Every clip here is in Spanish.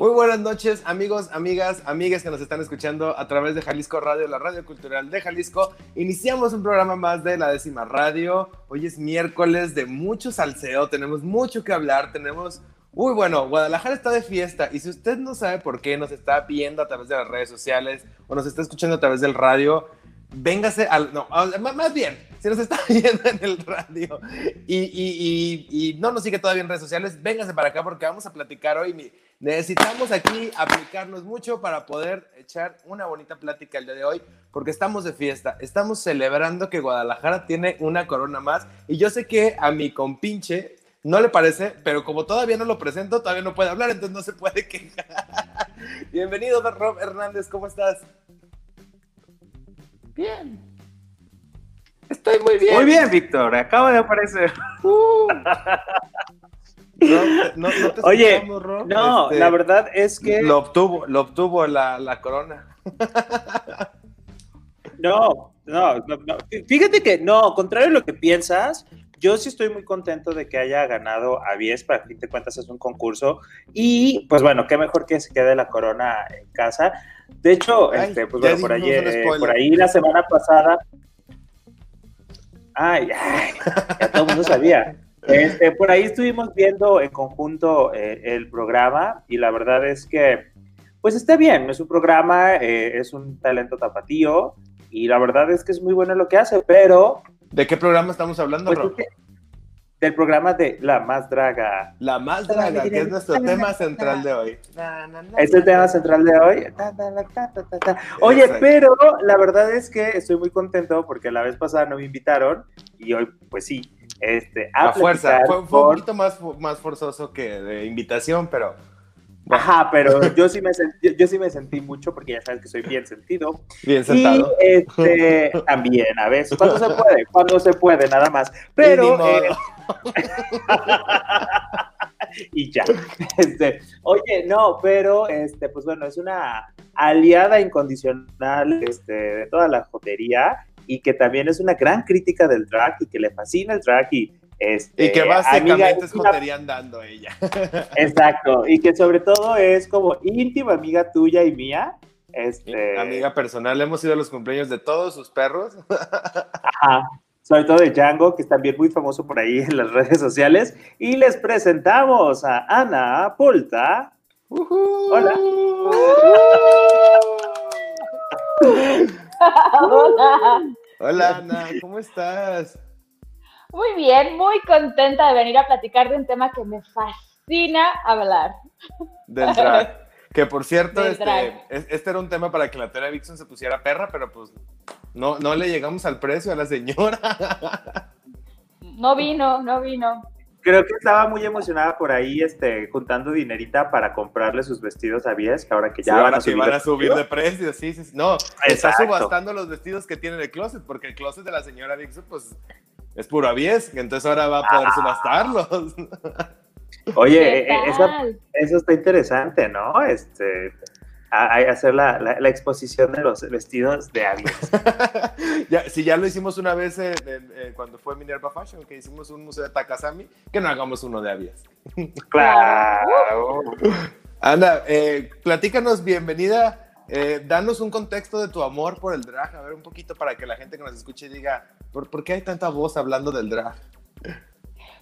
Muy buenas noches, amigos, amigas, amigas que nos están escuchando a través de Jalisco Radio, la radio cultural de Jalisco. Iniciamos un programa más de la décima radio. Hoy es miércoles de mucho salseo, tenemos mucho que hablar, tenemos... Uy, bueno, Guadalajara está de fiesta y si usted no sabe por qué nos está viendo a través de las redes sociales o nos está escuchando a través del radio, véngase al... No, más bien, si nos está viendo en el radio y, y, no nos sigue todavía en redes sociales, véngase para acá porque vamos a platicar hoy Necesitamos aquí aplicarnos mucho para poder echar una bonita plática el día de hoy, porque estamos de fiesta, estamos celebrando que Guadalajara tiene una corona más, y yo sé que a mi compinche no le parece, pero como todavía no lo presento, todavía no puede hablar, entonces no se puede quejar. Bienvenido, Rob Hernández, ¿cómo estás? Bien. Estoy muy bien. Muy bien, Víctor, acaba de aparecer. Uh. No, no, te Oye, no, este, la verdad es que... Lo obtuvo, lo obtuvo la, la corona. No, no, no, fíjate que no, contrario a lo que piensas, yo sí estoy muy contento de que haya ganado a Vies, para fin de cuentas es un concurso, y pues bueno, qué mejor que se quede la corona en casa. De hecho, este, pues bueno, por, ahí, eh, por ahí la semana pasada... Ay, ay, ya todo el mundo sabía. Este, por ahí estuvimos viendo en conjunto eh, el programa y la verdad es que, pues está bien, es un programa, eh, es un talento tapatío y la verdad es que es muy bueno lo que hace, pero... ¿De qué programa estamos hablando, pues, Del programa de La Más Draga. La Más Draga, que es nuestro tema central de hoy. Es el tema central de hoy. Oye, pero la verdad es que estoy muy contento porque la vez pasada no me invitaron y hoy, pues sí, este, a, fuerza, fue, un poquito más, más forzoso que de invitación, pero... Ajá, pero yo sí, me sentí, yo sí me sentí mucho porque ya sabes que soy bien sentido. Bien sentado. Y este, también, a veces, cuando se puede, cuando se puede, nada más. Pero... Y, eh, ya. Este, oye, no, pero este, pues bueno, es una aliada incondicional este, de toda la jotería y que también es una gran crítica del drag y que le fascina el drag y este, y que básicamente es jotería andando ella. Exacto, y que sobre todo es como íntima amiga tuya y mía. Este... Amiga personal, hemos ido a los cumpleaños de todos sus perros. Ajá, sobre todo de Django, que es también muy famoso por ahí en las redes sociales. Y les presentamos a Ana Pulta. Hola. Hola. Hola Ana, ¿cómo estás? Muy bien, muy contenta de venir a platicar de un tema que me fascina hablar. Del drag. Que por cierto, este, este, era un tema para que la Tera Vixen se pusiera perra, pero pues no, no le llegamos al precio a la señora. No vino, no vino creo que estaba muy emocionada por ahí, este, juntando dinerita para comprarle sus vestidos a Vies, que ahora que ya van, a subir, van a subir de precio, sí, sí, No, está subastando los vestidos que tiene en el closet, porque el closet de la señora Dixon, pues, es puro Avies, entonces ahora va a poder ah. subastarlos. Oye, e, e, eso, eso, está interesante, ¿no? Este, a, hacer la, la, exposición de los vestidos de ya, si ya lo hicimos una vez cuando fue Minerva Fashion, que hicimos un museo de Takasami, que no hagamos uno de Avies. claro. Anda, eh, platícanos, bienvenida. Eh, danos un contexto de tu amor por el drag, a ver un poquito para que la gente que nos escuche diga, ¿por, ¿por qué hay tanta voz hablando del drag?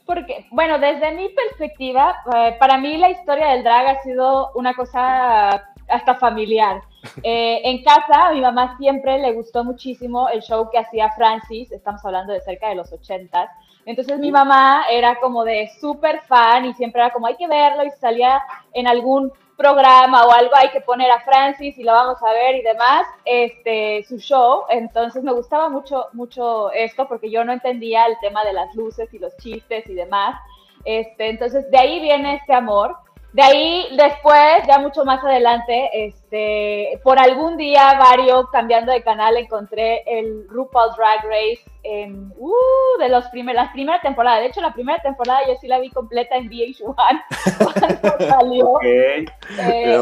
Porque, bueno, desde mi perspectiva, eh, para mí la historia del drag ha sido una cosa hasta familiar. Eh, en casa, a mi mamá siempre le gustó muchísimo el show que hacía Francis, estamos hablando de cerca de los ochentas. Entonces mi mamá era como de súper fan y siempre era como hay que verlo y salía en algún programa o algo hay que poner a Francis y lo vamos a ver y demás, este, su show. Entonces me gustaba mucho, mucho esto porque yo no entendía el tema de las luces y los chistes y demás. Este, entonces de ahí viene este amor. De ahí, después, ya mucho más adelante, este, por algún día, varios cambiando de canal, encontré el RuPaul Drag Race en, uh, de los primer, las primeras temporadas. De hecho, la primera temporada yo sí la vi completa en VH1 cuando salió. Eh,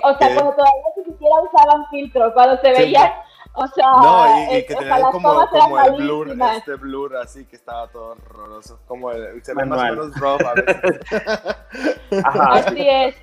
o sea, cuando todavía ni siquiera usaban filtro, cuando se veían o sea, no, y, que tenía como, como el blur, este blur así que estaba todo horroroso. Como el, se ve más o menos rough a veces. Así es.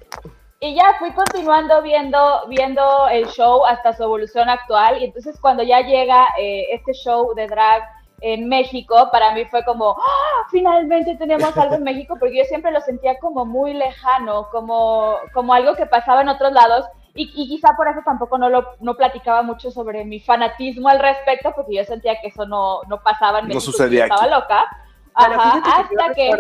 Y ya fui continuando viendo, viendo el show hasta su evolución actual. Y entonces cuando ya llega eh, este show de drag en México, para mí fue como, ¡Ah! finalmente tenemos algo en México, porque yo siempre lo sentía como muy lejano, como, como algo que pasaba en otros lados y, quizá por eso tampoco no lo no platicaba mucho sobre mi fanatismo al respecto, porque yo sentía que eso no, no pasaba en México. No sucedía Estaba loca. Ajá, hasta que...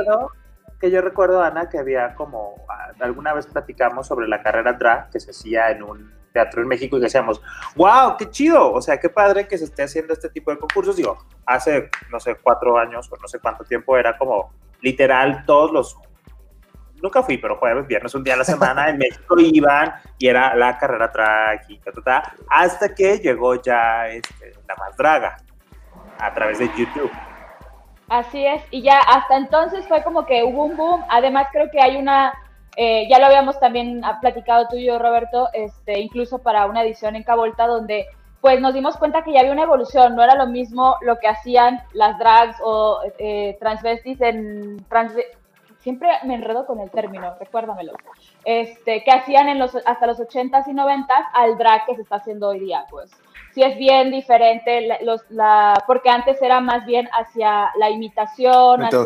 que yo recuerdo, Ana, que había como, ah, alguna vez platicamos sobre la carrera drag que se hacía en un teatro en México y decíamos, wow, qué chido, o sea, qué padre que se esté haciendo este tipo de concursos. Digo, hace, no sé, cuatro años o no sé cuánto tiempo era como literal todos los nunca fui, pero jueves, viernes, un día a la semana en México iban y era la carrera track y ta, hasta que llegó ya este, la más draga a través de YouTube. Así es, y ya hasta entonces fue como que hubo un boom. Además, creo que hay una, eh, ya lo habíamos también platicado tú y yo, Roberto, este, incluso para una edición en Cabolta, donde pues nos dimos cuenta que ya había una evolución, no era lo mismo lo que hacían las drags o eh, transvestis en siempre me enredo con el término, recuérdamelo, este, que hacían en los, hasta los 80s y 90s al drag que se está haciendo hoy día, pues. Sí es bien diferente, los, la, porque antes era más bien hacia la imitación, hacia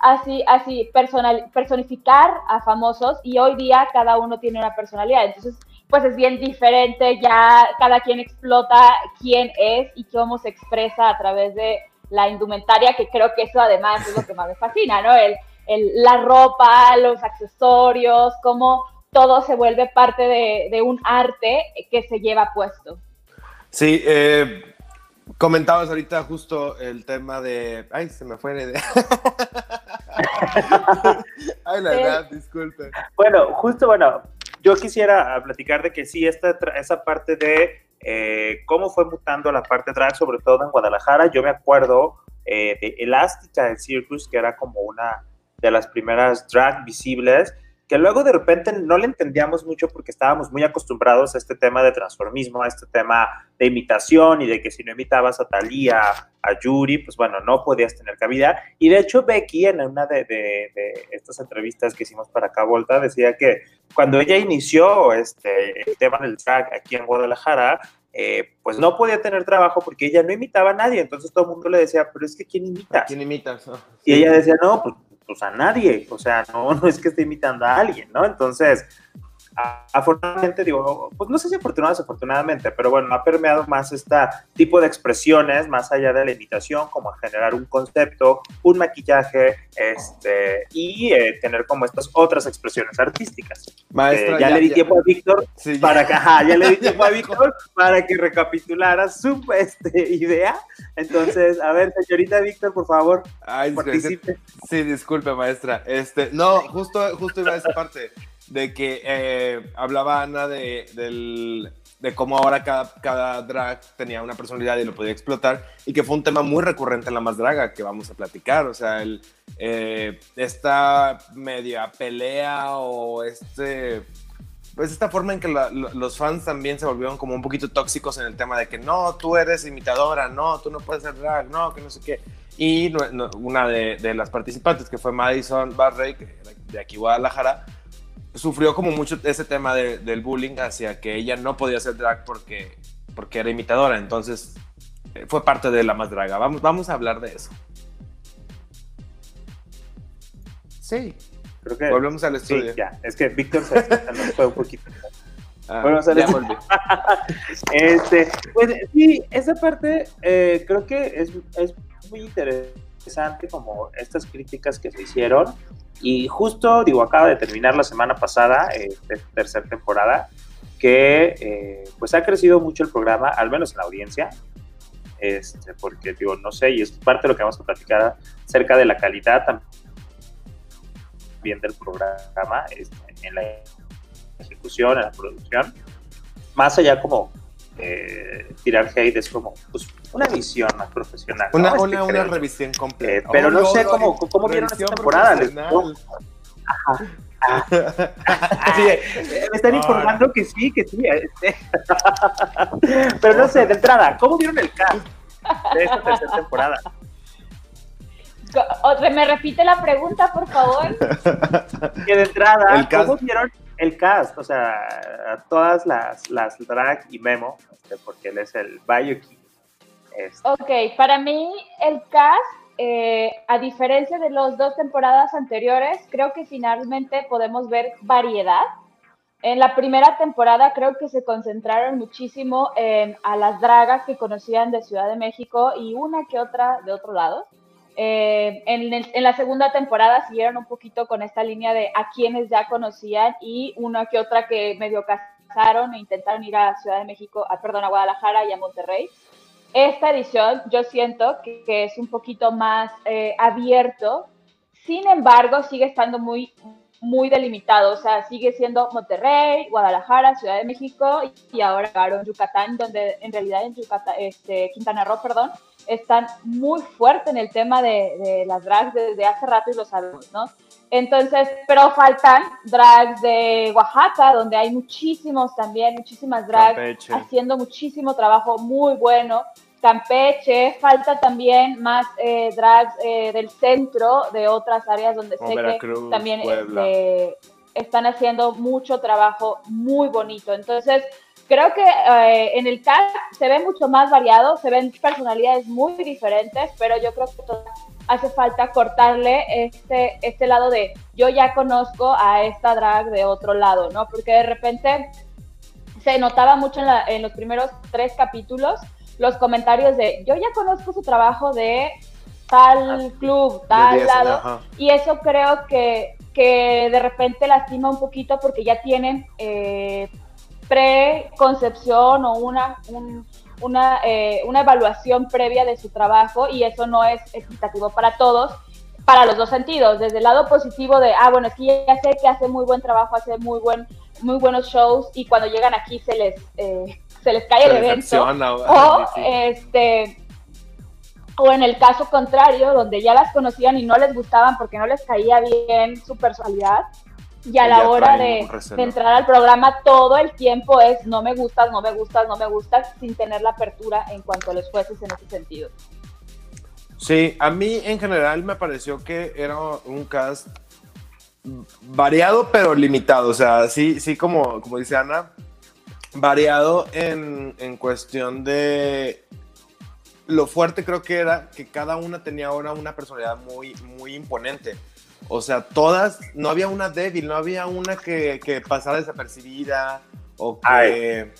así, así personal, personificar a famosos y hoy día cada uno tiene una personalidad, entonces pues es bien diferente, ya cada quien explota quién es y cómo se expresa a través de la indumentaria, que creo que eso además es lo que más me fascina, ¿no? El, la ropa, los accesorios, cómo todo se vuelve parte de, un arte que se lleva puesto. Sí, eh, comentabas ahorita justo el tema de... Ay, se me fue la idea. Ay, la verdad, disculpe. Bueno, justo, bueno, yo quisiera platicar de que sí, esta, esa parte de eh, cómo fue mutando la parte drag, sobre todo en Guadalajara. Yo me acuerdo eh, de Elástica del Circus, que era como una de las primeras drag visibles, que luego de repente no le entendíamos mucho porque estábamos muy acostumbrados a este tema de transformismo, a este tema de imitación y de que si no imitabas a Talía, a Yuri, pues bueno, no podías tener cabida. Y de hecho Becky en una de, estas entrevistas que hicimos para acá Volta decía que cuando ella inició este, el tema del drag aquí en Guadalajara, eh, pues no podía tener trabajo porque ella no imitaba a nadie. Entonces todo el mundo le decía, pero es que ¿quién imita? ¿Quién imitas? Y ella decía, no, pues pues a nadie, o sea, no, no es que esté imitando a alguien, ¿no? Entonces, afortunadamente, digo, pues no sé si afortunadamente o desafortunadamente, pero bueno, ha permeado más este tipo de expresiones, más allá de la imitación, como generar un concepto, un maquillaje, este, y eh, tener como estas otras expresiones artísticas. Maestra, ya, le di tiempo a Víctor para que, ya le di tiempo a Víctor para que recapitulara su este, idea. Entonces, a ver, señorita Víctor, por favor, participe. Sí, disculpe, maestra. Este, no, justo, justo iba a esa parte de que eh, hablaba Ana de, del, de cómo ahora cada, cada drag tenía una personalidad y lo podía explotar, y que fue un tema muy recurrente en La Más Draga que vamos a platicar, o sea, eh, esta media pelea o este... Pues esta forma en que los fans también se volvieron como un poquito tóxicos en el tema de que no, tú eres imitadora, no, tú no puedes ser drag, no, que no sé qué. Y una de, de las participantes, que fue Madison Barrey, de aquí Guadalajara, sufrió como mucho ese tema del bullying hacia que ella no podía hacer drag porque, porque era imitadora. Entonces eh, fue parte de la más draga. Vamos, vamos a hablar de eso. Sí. Creo que, Volvemos al estudio. Sí, ya. Es que Víctor se fue un poquito. Ah, estudio. este, pues sí, esa parte eh, creo que es, es muy interesante como estas críticas que se hicieron y justo, digo, acaba de terminar la semana pasada, eh, tercera temporada, que eh, pues ha crecido mucho el programa, al menos en la audiencia, este, porque digo, no sé, y es parte de lo que vamos a platicar acerca de la calidad también del programa. Este, en la ejecución, en la producción. Más allá como eh, tirar hate, es como pues, una visión más profesional. Una, ¿no? una, revisión Eh, completa. pero no sé no, cómo, no, cómo vieron esta temporada. Les- profesional. Sí, eh, me están informando que sí, que sí. este. Pero no sé, de entrada, ¿cómo vieron el cast de esta tercera temporada? ¿Me repite la pregunta, por favor? Que de entrada. ¿cómo vieron el cast? O sea, todas las, las drag y Memo, este, porque él es el Bayuki. Este, Ok, para mí el cast, eh, a diferencia de las dos temporadas anteriores, creo que finalmente podemos ver variedad. En la primera temporada creo que se concentraron muchísimo en a las dragas que conocían de Ciudad de México y una que otra de otro lado. Eh, en, el- en la segunda temporada siguieron un poquito con esta línea de a quienes ya conocían y una que otra que medio casaron e intentaron ir a Ciudad de México, a, perdón, a Guadalajara y a Monterrey. Esta edición yo siento que, que es un poquito más eh, abierto, sin embargo sigue estando muy, muy delimitado, o sea, sigue siendo Monterrey, Guadalajara, Ciudad de México y ahora llegaron Yucatán, donde en realidad en Yucatán, este, Quintana Roo, perdón, están muy fuerte en el tema de, de las drags desde hace rato y lo sabemos, ¿no? Entonces, pero faltan drags de Oaxaca, donde hay muchísimos también, muchísimas drags Campeche. haciendo muchísimo trabajo muy bueno. Campeche, falta también más eh, drags eh, del centro, de otras áreas donde sé Veracruz, que también este, están haciendo mucho trabajo muy bonito. Entonces, creo que eh, en el cast se ve mucho más variado, se ven personalidades muy diferentes, pero yo creo que hace falta cortarle este, este lado de yo ya conozco a esta drag de otro lado, ¿no? Porque de repente se notaba mucho en, la- en los primeros tres capítulos los comentarios de yo ya conozco su trabajo de tal club, De tal 10, lado, ajá. y eso creo que, que de repente lastima un poquito porque ya tienen eh, preconcepción o una, un- una, eh, una evaluación previa de su trabajo y eso no es equitativo para todos, para los dos sentidos, desde el lado positivo de, ah, bueno, es que ya sé que hace muy buen trabajo, hace muy, buen, muy buenos shows y cuando llegan aquí se les, eh, se les cae Se el evento. O, sí, sí. este, o en el caso contrario, donde ya las conocían y no les gustaban porque no les caía bien su personalidad, y a la hora de, de entrar al programa, todo el tiempo es no me gustas, no me gustas, no me gustas, sin tener la apertura en cuanto a los jueces en ese sentido. Sí, a mí en general me pareció que era un cast variado pero limitado. O sea, sí, sí como, como dice Ana, variado en, en cuestión de lo fuerte creo que era que cada una tenía ahora una personalidad muy, muy imponente. O sea, todas, no había una débil, no había una que, que pasara desapercibida o que...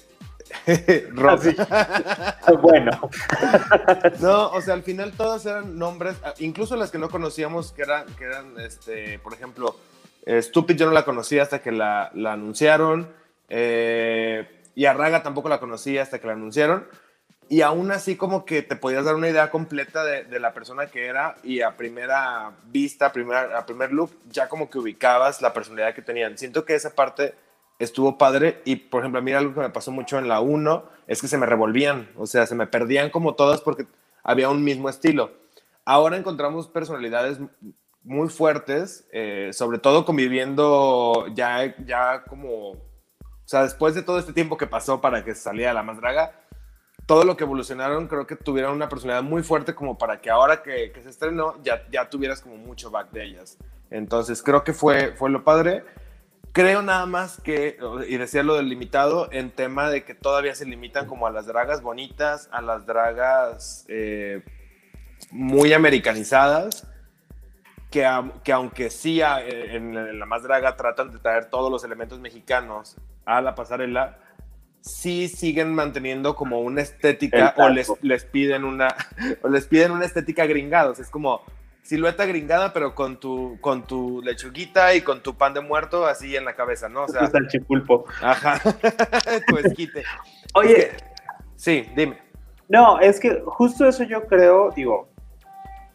Rosa. bueno, No, o sea, al final todas eran nombres, incluso las que no conocíamos, que eran, que eran este, por ejemplo, eh, Stupid yo no la conocía hasta que la, la anunciaron, eh, y a Raga tampoco la conocía hasta que la anunciaron, y aún así como que te podías dar una idea completa de, de la persona que era, y a primera vista, a primer, a primer look, ya como que ubicabas la personalidad que tenían. Siento que esa parte estuvo padre y por ejemplo a mí algo que me pasó mucho en la 1 es que se me revolvían, o sea, se me perdían como todas porque había un mismo estilo. Ahora encontramos personalidades muy fuertes, eh, sobre todo conviviendo ya, ya como, o sea, después de todo este tiempo que pasó para que saliera la más draga, todo lo que evolucionaron creo que tuvieron una personalidad muy fuerte como para que ahora que, que se estrenó ya, ya tuvieras como mucho back de ellas. Entonces creo que fue, fue lo padre. Creo nada más que, y decía lo del limitado, en tema de que todavía se limitan como a las dragas bonitas, a las dragas eh, muy americanizadas, que, que aunque sí a- en, en la más draga tratan de traer todos los elementos mexicanos a la pasarela, sí siguen manteniendo como una estética o les, les piden una o les piden una estética gringados. Es como silueta gringada, pero con tu, con tu lechuguita y con tu pan de muerto así en la cabeza, ¿no? O sea, el chipulpo. ajá, tu esquite. Oye, Sí, dime. no, es que justo eso yo creo, digo,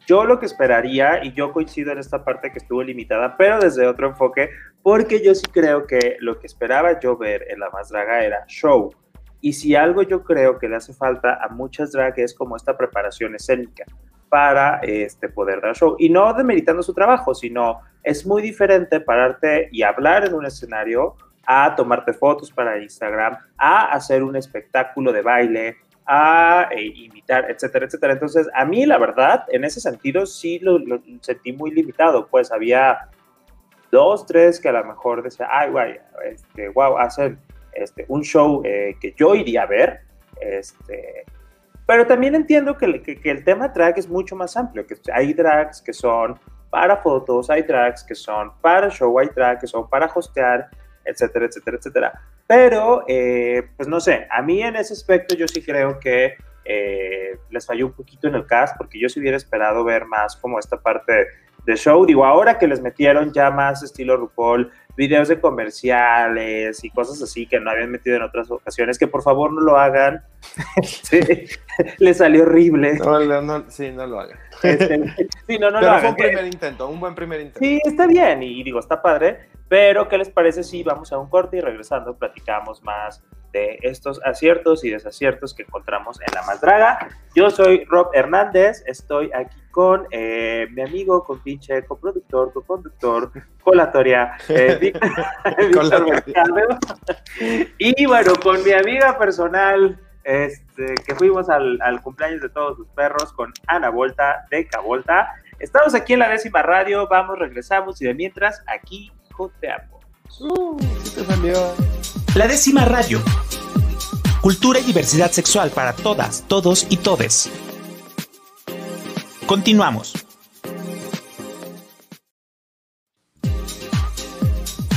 Yo lo que esperaría, y yo coincido en esta parte que estuvo limitada, pero desde otro enfoque, porque yo sí creo que lo que esperaba yo ver en La Más Draga era show. Y si algo yo creo que le hace falta a muchas drag es como esta preparación escénica para este, poder dar show. Y no demeritando su trabajo, sino es muy diferente pararte y hablar en un escenario a tomarte fotos para Instagram, a hacer un espectáculo de baile, a eh, invitar, etcétera, etcétera. Entonces, a mí, la verdad, en ese sentido, sí lo, sentí muy limitado, pues había dos, tres que a lo mejor decía, ay, guay, este, wow, hacen este, un show eh, que yo iría a ver, este, pero también entiendo que, que, que, el tema drag es mucho más amplio, que hay drags que son para fotos, hay drags que son para show, hay drags que son para hostear, etcétera, etcétera, etcétera. Pero, eh, pues no sé, a mí en ese aspecto yo sí creo que eh, les falló un poquito en el cast, porque yo sí hubiera esperado ver más como esta parte de show. Digo, ahora que les metieron ya más estilo RuPaul, videos de comerciales y cosas así que no habían metido en otras ocasiones, que por favor no lo hagan. sí, les salió horrible. No, no, sí, no lo hagan. Este, sí, no, no Pero lo hagan. fue un primer intento, un buen primer intento. Sí, está bien y digo, está padre, pero ¿qué les parece si vamos a un corte y regresando platicamos más de estos aciertos y desaciertos que encontramos en La Maldraga? Yo soy Rob Hernández, estoy aquí con eh, mi amigo, con pinche coproductor, co-conductor, colatoria, eh, Víctor, Víctor Mercado. y bueno, con mi amiga personal, este, que fuimos al, al, cumpleaños de todos sus perros con Ana Volta de Cavolta. Estamos aquí en la décima radio, vamos, regresamos y de mientras aquí Uh. La décima radio. Cultura y diversidad sexual para todas, todos y todes. Continuamos.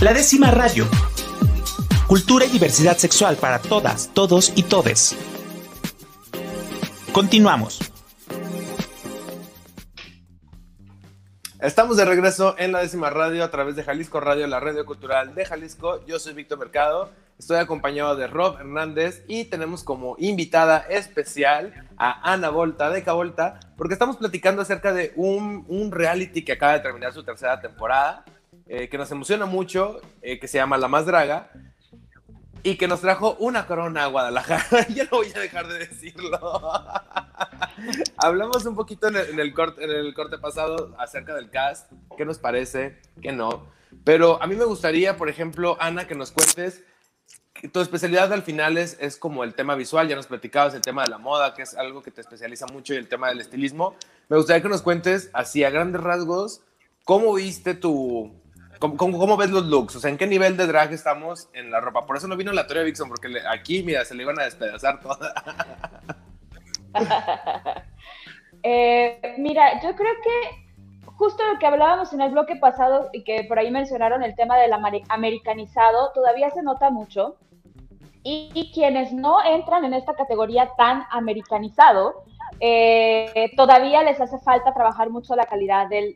La décima radio. Cultura y diversidad sexual para todas, todos y todes. Continuamos. Estamos de regreso en la décima radio a través de Jalisco Radio, la radio cultural de Jalisco. Yo soy Víctor Mercado, estoy acompañado de Rob Hernández y tenemos como invitada especial a Ana Volta de Cavolta, porque estamos platicando acerca de un, un reality que acaba de terminar su tercera temporada, eh, que nos emociona mucho, eh, que se llama La Más Draga, y que nos trajo una corona a Guadalajara. ya no voy a dejar de decirlo. Hablamos un poquito en el, en, el corte, en el corte pasado acerca del cast, qué nos parece, qué no. Pero a mí me gustaría, por ejemplo, Ana, que nos cuentes, tu especialidad al final es, es como el tema visual, ya nos platicabas el tema de la moda, que es algo que te especializa mucho, y el tema del estilismo. Me gustaría que nos cuentes, así a grandes rasgos, cómo viste tu, ¿Cómo, cómo, cómo ves los looks? O sea, ¿en qué nivel de drag estamos en la ropa? Por eso no vino la Toria Vixen, porque le, aquí, mira, se le iban a despedazar toda. eh, mira, yo creo que justo lo que hablábamos en el bloque pasado y que por ahí mencionaron el tema del americanizado, todavía se nota mucho. Y, y quienes no entran en esta categoría tan americanizado, eh, todavía les hace falta trabajar mucho la calidad de,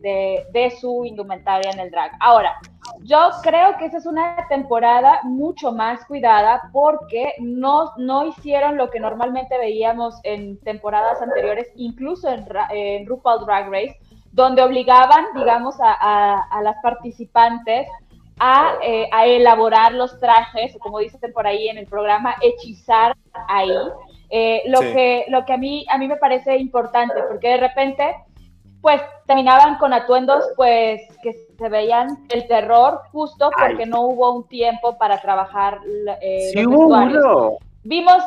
de, su indumentaria en el drag. Ahora, yo creo que esa es una temporada mucho más cuidada porque no, no hicieron lo que normalmente veíamos en temporadas anteriores, incluso en, en RuPaul Drag Race, donde obligaban, digamos, a las participantes a, eh, a, elaborar los trajes, como dicen por ahí en el programa, hechizar ahí. Eh, lo, sí. que, lo que a mí, a mí me parece importante, porque de repente, pues terminaban con atuendos, pues que se veían el terror, justo porque Ay. no hubo un tiempo para trabajar. Eh, sí, hubo uno. Vimos.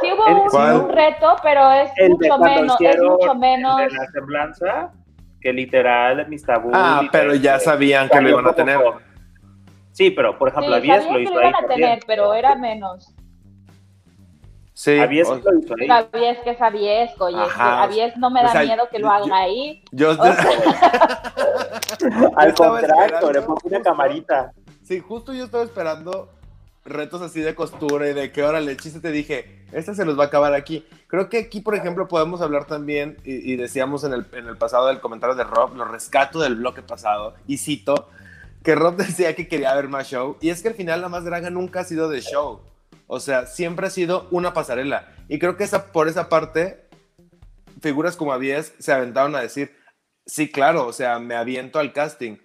Sí hubo un, un, reto, pero es mucho menos, es mucho menos. De la semblanza, que literal mis tabús. Ah, pero ya sabían que lo iban a tener. Sí, pero por ejemplo, sí, Avies lo hizo que lo iban a tener, pero era menos. Sí. Avies o... lo hizo ahí. Avies que es Avies, oye. Ajá. Avies no me da o sea, miedo que lo haga yo, ahí. Yo, o sea... Al contrario, le pongo una camarita. Sí, justo yo estaba esperando retos así de costura y de que ahora le chiste te dije, esta se los va a acabar aquí. Creo que aquí, por ejemplo, podemos hablar también, y, y decíamos en el, en el pasado del comentario de Rob, lo rescato del bloque pasado, y cito, que Rob decía que quería ver más show, y es que al final la más draga nunca ha sido de show. O sea, siempre ha sido una pasarela. Y creo que esa, por esa parte figuras como Avies se aventaron a decir, sí, claro, o sea, me aviento al casting,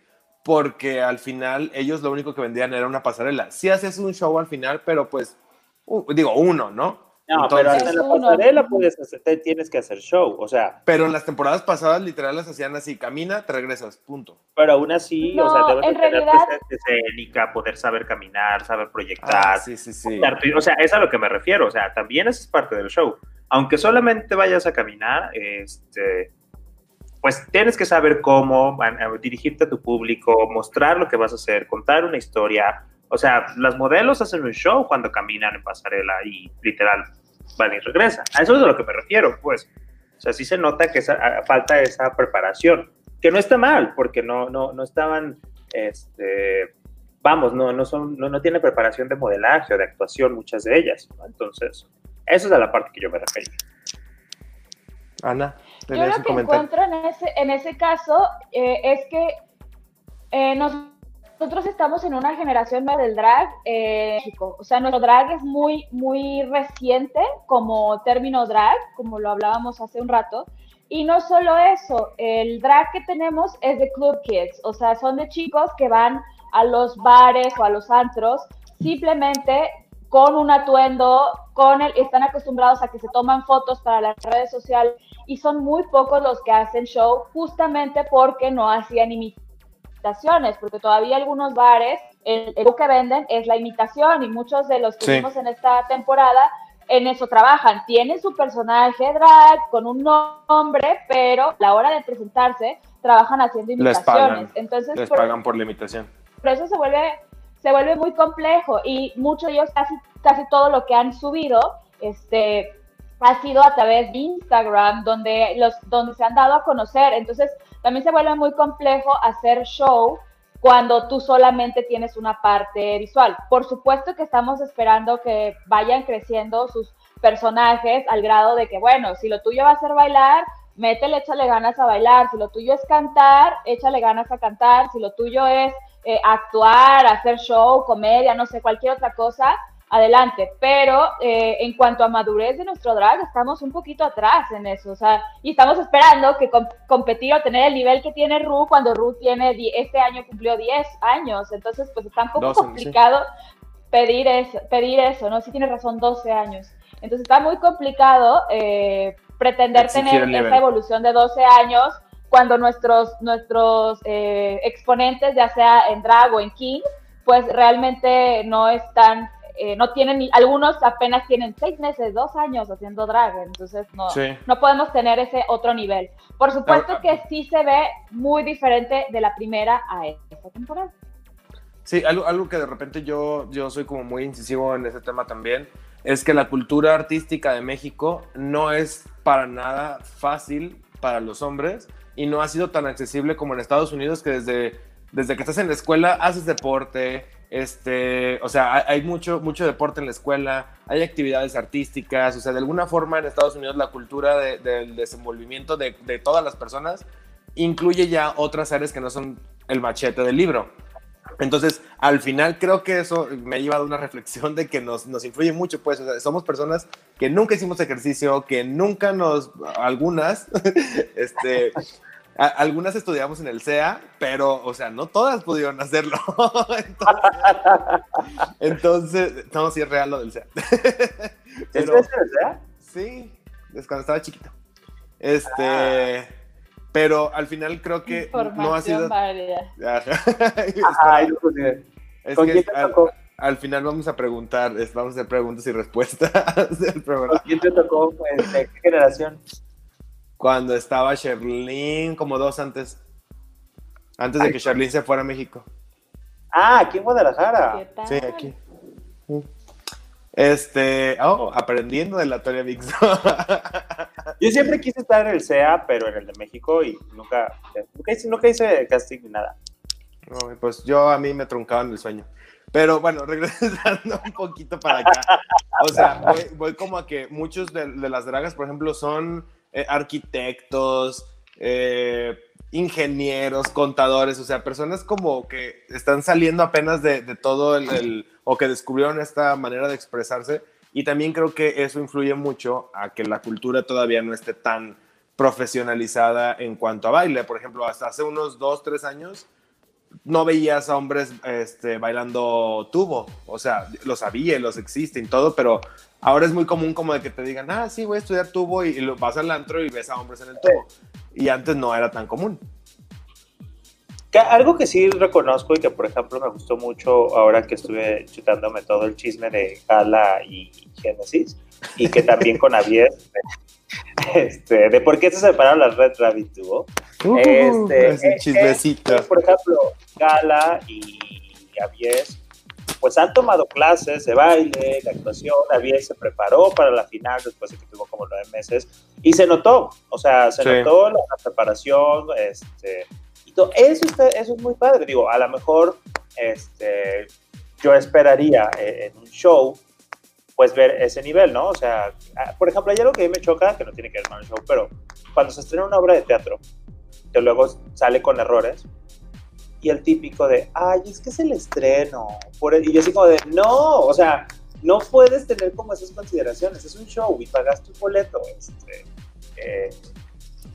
porque al final ellos lo único que vendían era una pasarela. Sí haces un show al final, pero pues, digo, uno, ¿no? No, pero en la pasarela puedes hacer, tienes que hacer show, o sea. Pero en las temporadas pasadas literal las hacían así, camina, te regresas, punto. Pero aún así, o sea, debes en tener realidad... escénica, poder saber caminar, saber proyectar. Ah, sí, sí, sí. O sea, es a lo que me refiero, o sea, también es parte del show. Aunque solamente vayas a caminar, este, pues tienes que saber cómo dirigirte a tu público, mostrar lo que vas a hacer, contar una historia, o sea, las modelos hacen un show cuando caminan en pasarela y literal van y regresan. A eso es a lo que me refiero, pues. O sea, sí se nota que falta esa preparación, que no está mal, porque no, no, no estaban, este, vamos, no, no, son, no, no tienen preparación de modelaje o de actuación, muchas de ellas. Entonces, eso es a la parte que yo me refiero. Ana. Yo lo que encuentro en ese, en ese caso eh, es que eh, nos nosotros estamos en una generación del drag eh, O sea, nuestro drag es muy, muy reciente como término drag, como lo hablábamos hace un rato. Y no solo eso, el drag que tenemos es de club kids, o sea, son de chicos que van a los bares o a los antros simplemente con un atuendo, con el, están acostumbrados a que se toman fotos para las redes sociales y son muy pocos los que hacen show justamente porque no hacían porque todavía algunos bares, el, el que venden es la imitación y muchos de los que vimos en esta temporada en eso trabajan. Tienen su personaje drag con un nombre, pero a la hora de presentarse trabajan haciendo imitaciones. Entonces, les pagan por la imitación. Por eso se vuelve, se vuelve muy complejo y muchos de ellos, casi, casi todo lo que han subido, este, ha sido a través de Instagram, donde, los, donde se han dado a conocer. Entonces, también se vuelve muy complejo hacer show cuando tú solamente tienes una parte visual. Por supuesto que estamos esperando que vayan creciendo sus personajes al grado de que, bueno, si lo tuyo va a ser bailar, métele, échale ganas a bailar. Si lo tuyo es cantar, échale ganas a cantar. Si lo tuyo es eh, actuar, hacer show, comedia, no sé, cualquier otra cosa, adelante. Pero eh, en cuanto a madurez de nuestro drag, estamos un poquito atrás en eso. O sea, y estamos esperando que competir o tener el nivel que tiene Ru cuando Ru tiene, este año cumplió 10 años. Entonces, pues está un poco complicado pedir, eso, pedir eso, ¿no? Sí tiene razón, 12 años. Entonces está muy complicado eh, pretender tener esa evolución de 12 años cuando nuestros, nuestros eh, exponentes, ya sea en drag o en king, pues realmente no están eh, no tienen, algunos apenas tienen seis meses, dos años haciendo drag, entonces no, no podemos tener ese otro nivel. Por supuesto ah, que sí se ve muy diferente de la primera a esta temporada. Sí, algo, algo que de repente yo, yo soy como muy incisivo en ese tema también, es que la cultura artística de México no es para nada fácil para los hombres y no ha sido tan accesible como en Estados Unidos que desde, desde que estás en la escuela haces deporte, este, o sea, hay mucho, mucho deporte en la escuela, hay actividades artísticas, o sea, de alguna forma en Estados Unidos la cultura del desenvolvimiento de, todas las personas incluye ya otras áreas que no son el machete del libro. Entonces, al final creo que eso me ha llevado a una reflexión de que nos, nos influye mucho, pues, o sea, somos personas que nunca hicimos ejercicio, que nunca nos, algunas, este, algunas estudiamos en el CEA, pero, o sea, no todas pudieron hacerlo. entonces, no, sí es real lo del CEA. pero, ¿Es el CEA? Sí, es cuando estaba chiquito. Este, ah. pero al final creo que no ha sido. es que al, final vamos a preguntar, vamos a hacer preguntas y respuestas del programa. ¿Quién te tocó? Pues, ¿De qué generación? Cuando estaba Sherlyn, como dos antes. Antes de que Sherlyn se fuera a México. Ah, aquí en Guadalajara. Sí, aquí. Este, oh, aprendiendo de la Toria Vix. Yo siempre quise estar en el CEA, pero en el de México y nunca, nunca, hice, casting ni nada. pues yo a mí me truncaban el sueño. Pero bueno, regresando un poquito para acá. O sea, voy, como a que muchos de, de, las dragas, por ejemplo, son eh, arquitectos, eh, ingenieros, contadores, o sea, personas como que están saliendo apenas de, todo el, o que descubrieron esta manera de expresarse. Y también creo que eso influye mucho a que la cultura todavía no esté tan, profesionalizada en cuanto a baile. Por ejemplo, hasta hace unos dos, tres años no veías a hombres este, bailando tubo. O sea, los había, los existen, todo, pero ahora es muy común como de que te digan, ah, sí, voy a estudiar tubo y, lo, vas al antro y ves a hombres en el tubo. Y antes no era tan común. algo que sí reconozco y que, por ejemplo, me gustó mucho ahora que estuve chutándome todo el chisme de Gala y Génesis, y que también con Avier, este, de por qué se separaron las Red Rabbit Duo. Uh, este, ese eh, chismecito. Eh, por ejemplo, Gala y Avies pues han tomado clases de baile, de actuación, Avies se preparó para la final después de que tuvo como nueve meses y se notó, o sea, se notó la, preparación, este, y todo. Eso, eso es muy padre, digo, a lo mejor este, yo esperaría eh, en un show pues ver ese nivel, ¿no? O sea, por ejemplo, hay algo que a mí me choca, que no tiene que ver con el show, pero cuando se estrena una obra de teatro, que luego sale con errores, y el típico de, ay, es que es el estreno, y yo así como de, no, o sea, no puedes tener como esas consideraciones, es un show y pagaste un boleto, este, eh,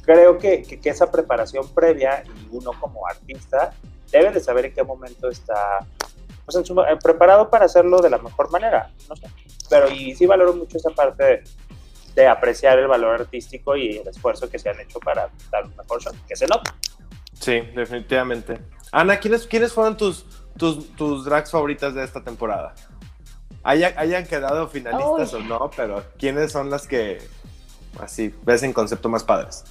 creo que, que, esa preparación previa y uno como artista debe de saber en qué momento está pues, eh, preparado para hacerlo de la mejor manera, no sé pero y sí valoro mucho esa parte de, apreciar el valor artístico y el esfuerzo que se han hecho para dar un mejor show, que se nota. Sí, definitivamente. Ana, ¿quiénes, ¿quiénes fueron tus, tus, tus drags favoritas de esta temporada? Hayan, hayan quedado finalistas o no, pero ¿quiénes son las que así ves en concepto más padres?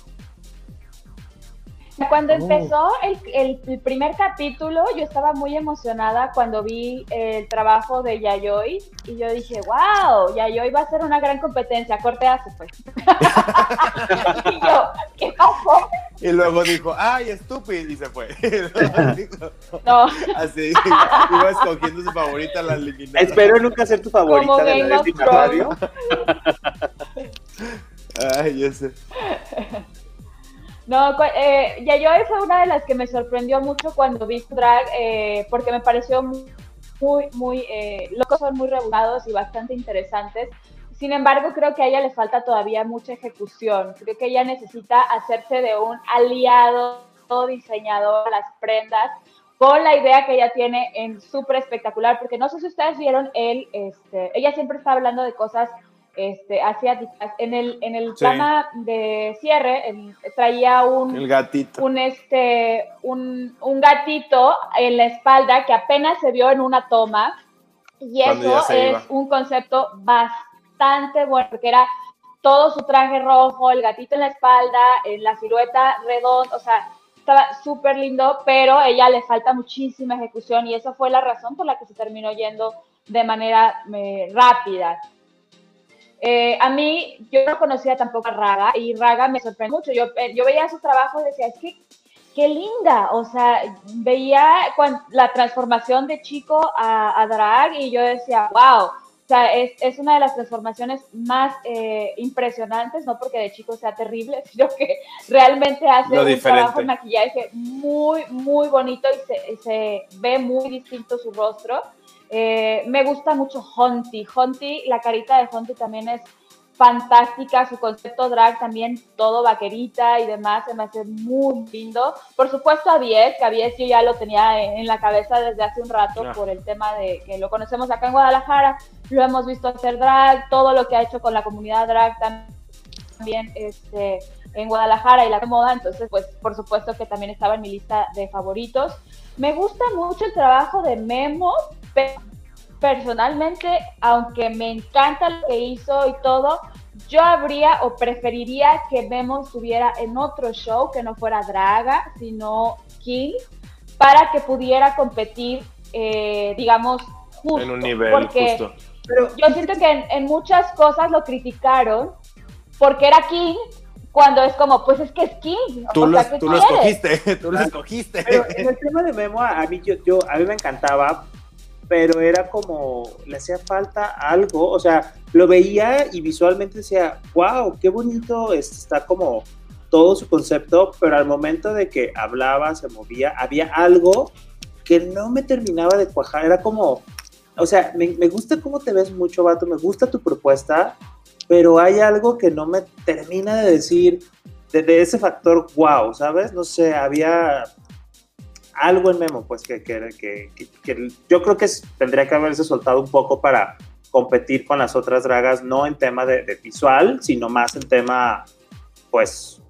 Cuando oh. empezó el, el, primer capítulo, yo estaba muy emocionada cuando vi el trabajo de Yayoi y yo dije, wow, Yayoi va a ser una gran competencia, corte hace pues. y yo, ¿qué pasó? Y luego dijo, ay, estúpido, y se fue. no. Así, iba escogiendo su favorita, la eliminada. Espero nunca ser tu favorita de la radio. ay, ya sé. No, eh, Yayoi fue una de las que me sorprendió mucho cuando vi drag, eh, porque me pareció muy, muy, eh, locos son muy rebuscados y bastante interesantes. Sin embargo, creo que a ella le falta todavía mucha ejecución. Creo que ella necesita hacerse de un aliado diseñador de las prendas con la idea que ella tiene en súper espectacular, porque no sé si ustedes vieron él, este, ella siempre está hablando de cosas este, asiáticas. En el, en el plano de cierre traía un, el gatito. Un, este, un, un, gatito en la espalda que apenas se vio en una toma. Y eso es un concepto bastante bueno, porque era todo su traje rojo, el gatito en la espalda, en la silueta redonda, o sea, estaba súper lindo, pero a ella le falta muchísima ejecución y esa fue la razón por la que se terminó yendo de manera eh, rápida. Eh, a mí, yo no conocía tampoco a Raga y Raga me sorprendió mucho. Yo, eh, yo veía su trabajo y decía, es que qué linda. O sea, veía la transformación de chico a, drag y yo decía, wow. O sea, es, es una de las transformaciones más eh, impresionantes, no porque de chico sea terrible, sino que realmente hace un trabajo de maquillaje muy, muy bonito y se, se ve muy distinto su rostro. Eh, me gusta mucho Honti. Honti, la carita de Honti también es fantástica, su concepto drag también todo vaquerita y demás, se me hace muy lindo. Por supuesto a Vies, que a Vies yo ya lo tenía en, la cabeza desde hace un rato por el tema de que lo conocemos acá en Guadalajara, lo hemos visto hacer drag, todo lo que ha hecho con la comunidad drag también este, en Guadalajara y la moda, entonces pues por supuesto que también estaba en mi lista de favoritos. Me gusta mucho el trabajo de Memo, personalmente, aunque me encanta lo que hizo y todo, yo habría o preferiría que Memo estuviera en otro show que no fuera Draga, sino King, para que pudiera competir, eh, digamos, justo. En un nivel porque Pero yo siento que en, muchas cosas lo criticaron porque era King, cuando es como, pues es que es King. Tú, lo, tú lo escogiste, tú lo escogiste. Pero en el tema de Memo, a mí, yo, yo, a mí me encantaba pero era como, le hacía falta algo, o sea, lo veía y visualmente decía, wow, qué bonito está como todo su concepto, pero al momento de que hablaba, se movía, había algo que no me terminaba de cuajar, era como, o sea, me, me gusta cómo te ves mucho, vato, me gusta tu propuesta, pero hay algo que no me termina de decir, de, ese factor wow, ¿sabes? No sé, había algo en Memo, pues que, que, que, yo creo que tendría que haberse soltado un poco para competir con las otras dragas, no en tema de, visual, sino más en tema, pues,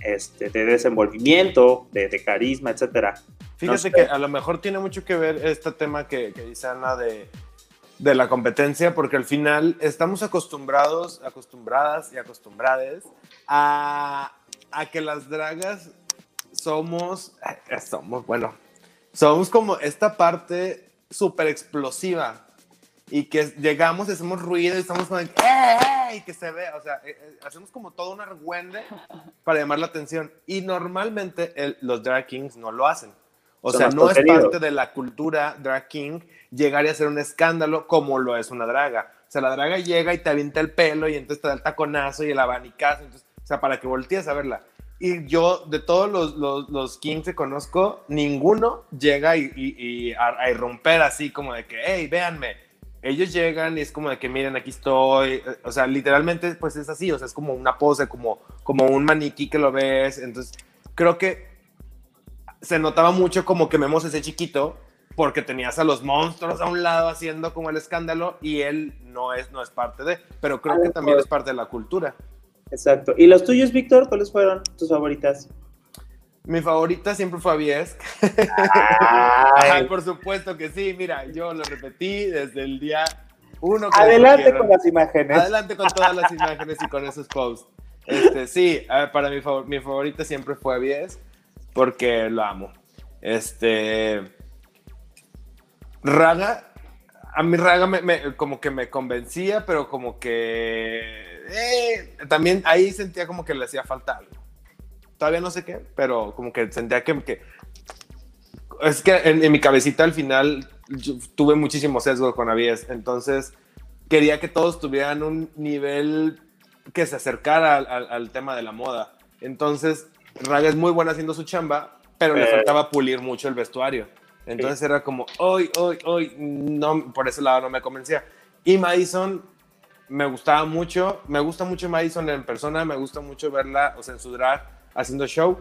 este, de desenvolvimiento, de, carisma, etcétera. Fíjate que a lo mejor tiene mucho que ver este tema que, dice Ana de, de la competencia, porque al final estamos acostumbrados, acostumbradas y acostumbradas a, a que las dragas somos, eh, somos, bueno, somos como esta parte súper explosiva y que llegamos y hacemos ruido y estamos como, ¡eh! Y que se ve, o sea, eh, eh, hacemos como todo un argüende para llamar la atención. Y normalmente los drag kings no lo hacen. O sea, no es parte de la cultura drag king llegar y hacer un escándalo como lo es una draga. O sea, la draga llega y te avienta el pelo y entonces te da el taconazo y el abanicazo. Entonces, o sea, para que voltees a verla. Y yo, de todos los, los, los kings que conozco, ninguno llega y, y, a, a, irromper así como de que, hey, véanme. Ellos llegan y es como de que, miren, aquí estoy. O sea, literalmente, pues es así. O sea, es como una pose, como, como un maniquí que lo ves. Entonces, creo que se notaba mucho como que Memo ese chiquito porque tenías a los monstruos a un lado haciendo como el escándalo y él no es, no es parte de, pero creo que también es parte de la cultura. Exacto. ¿Y los tuyos, Víctor? ¿Cuáles fueron tus favoritas? Mi favorita siempre fue Avies. por supuesto que sí. Mira, yo lo repetí desde el día uno. Adelante con las imágenes. Adelante con todas las imágenes y con esos posts. Este, sí, para mi, mi favorita siempre fue Avies porque lo amo. Este. Raga, a mí Raga me, como que me convencía, pero como que eh, también ahí sentía como que le hacía falta algo. Todavía no sé qué, pero como que sentía que... es que en, mi cabecita al final tuve muchísimo sesgo con Avies, entonces quería que todos tuvieran un nivel que se acercara al, tema de la moda. Entonces, Raga es muy buena haciendo su chamba, pero le faltaba pulir mucho el vestuario. Entonces era como, hoy, hoy, hoy, no, por ese lado no me convencía. Y Madison me gustaba mucho, me gusta mucho Madison en persona, me gusta mucho verla, o sea, en su drag haciendo show,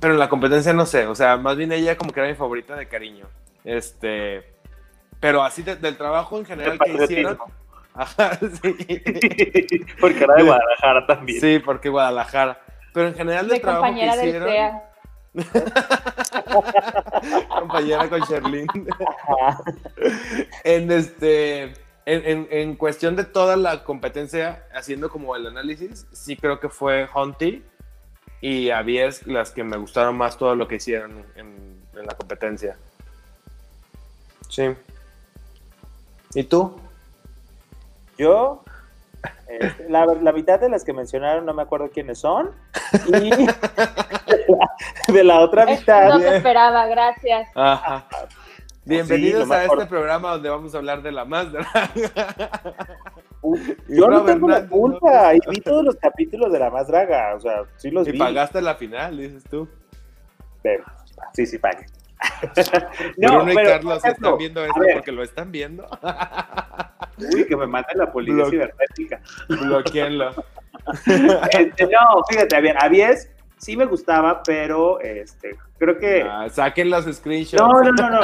pero en la competencia no sé, o sea, más bien ella como que era mi favorita de cariño. Este, pero así del trabajo en general que hicieron. Ajá, sí. porque era de Guadalajara también. Sí, porque Guadalajara. Pero en general del trabajo que hicieron. compañera con Sherlyn. en este en, cuestión de toda la competencia, haciendo como el análisis, sí creo que fue Hunty y Avies las que me gustaron más todo lo que hicieron en, la competencia. Sí. ¿Y tú? Yo, este, la, mitad de las que mencionaron no me acuerdo quiénes son. Y de la, otra mitad. No se esperaba, gracias. Ajá. Bienvenidos a este programa donde vamos a hablar de la más draga. Yo no tengo la culpa, y vi todos los capítulos de la más draga, o sea, sí los y vi. Y pagaste la final, dices tú. Pero, sí, sí pagué. no, Bruno y Carlos están viendo esto porque lo están viendo. Uy, que me mate la policía cibernética. Bloqueenlo. Este, no, fíjate, bien, Avies sí me gustaba, pero este, creo que... Ah, saquen los screenshots. No, no, no, no.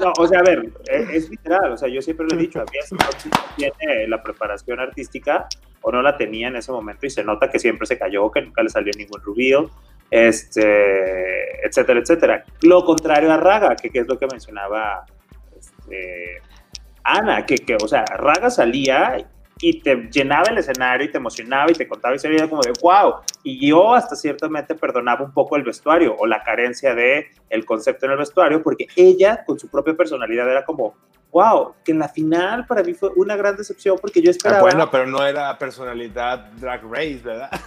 no o sea, a ver, es, literal, o sea, yo siempre lo he dicho, había tiene la preparación artística o no la tenía en ese momento y se nota que siempre se cayó, que nunca le salió ningún reveal, este, etcétera, etcétera. Lo contrario a Raga, que, que es lo que mencionaba este, Ana, que, que, o sea, Raga salía y te llenaba el escenario y te emocionaba y te contaba y se veía como de wow. Y yo hasta ciertamente perdonaba un poco el vestuario o la carencia de el concepto en el vestuario porque ella con su propia personalidad era como wow, que en la final para mí fue una gran decepción porque yo esperaba... Ah, bueno, pero no era personalidad drag race, ¿verdad?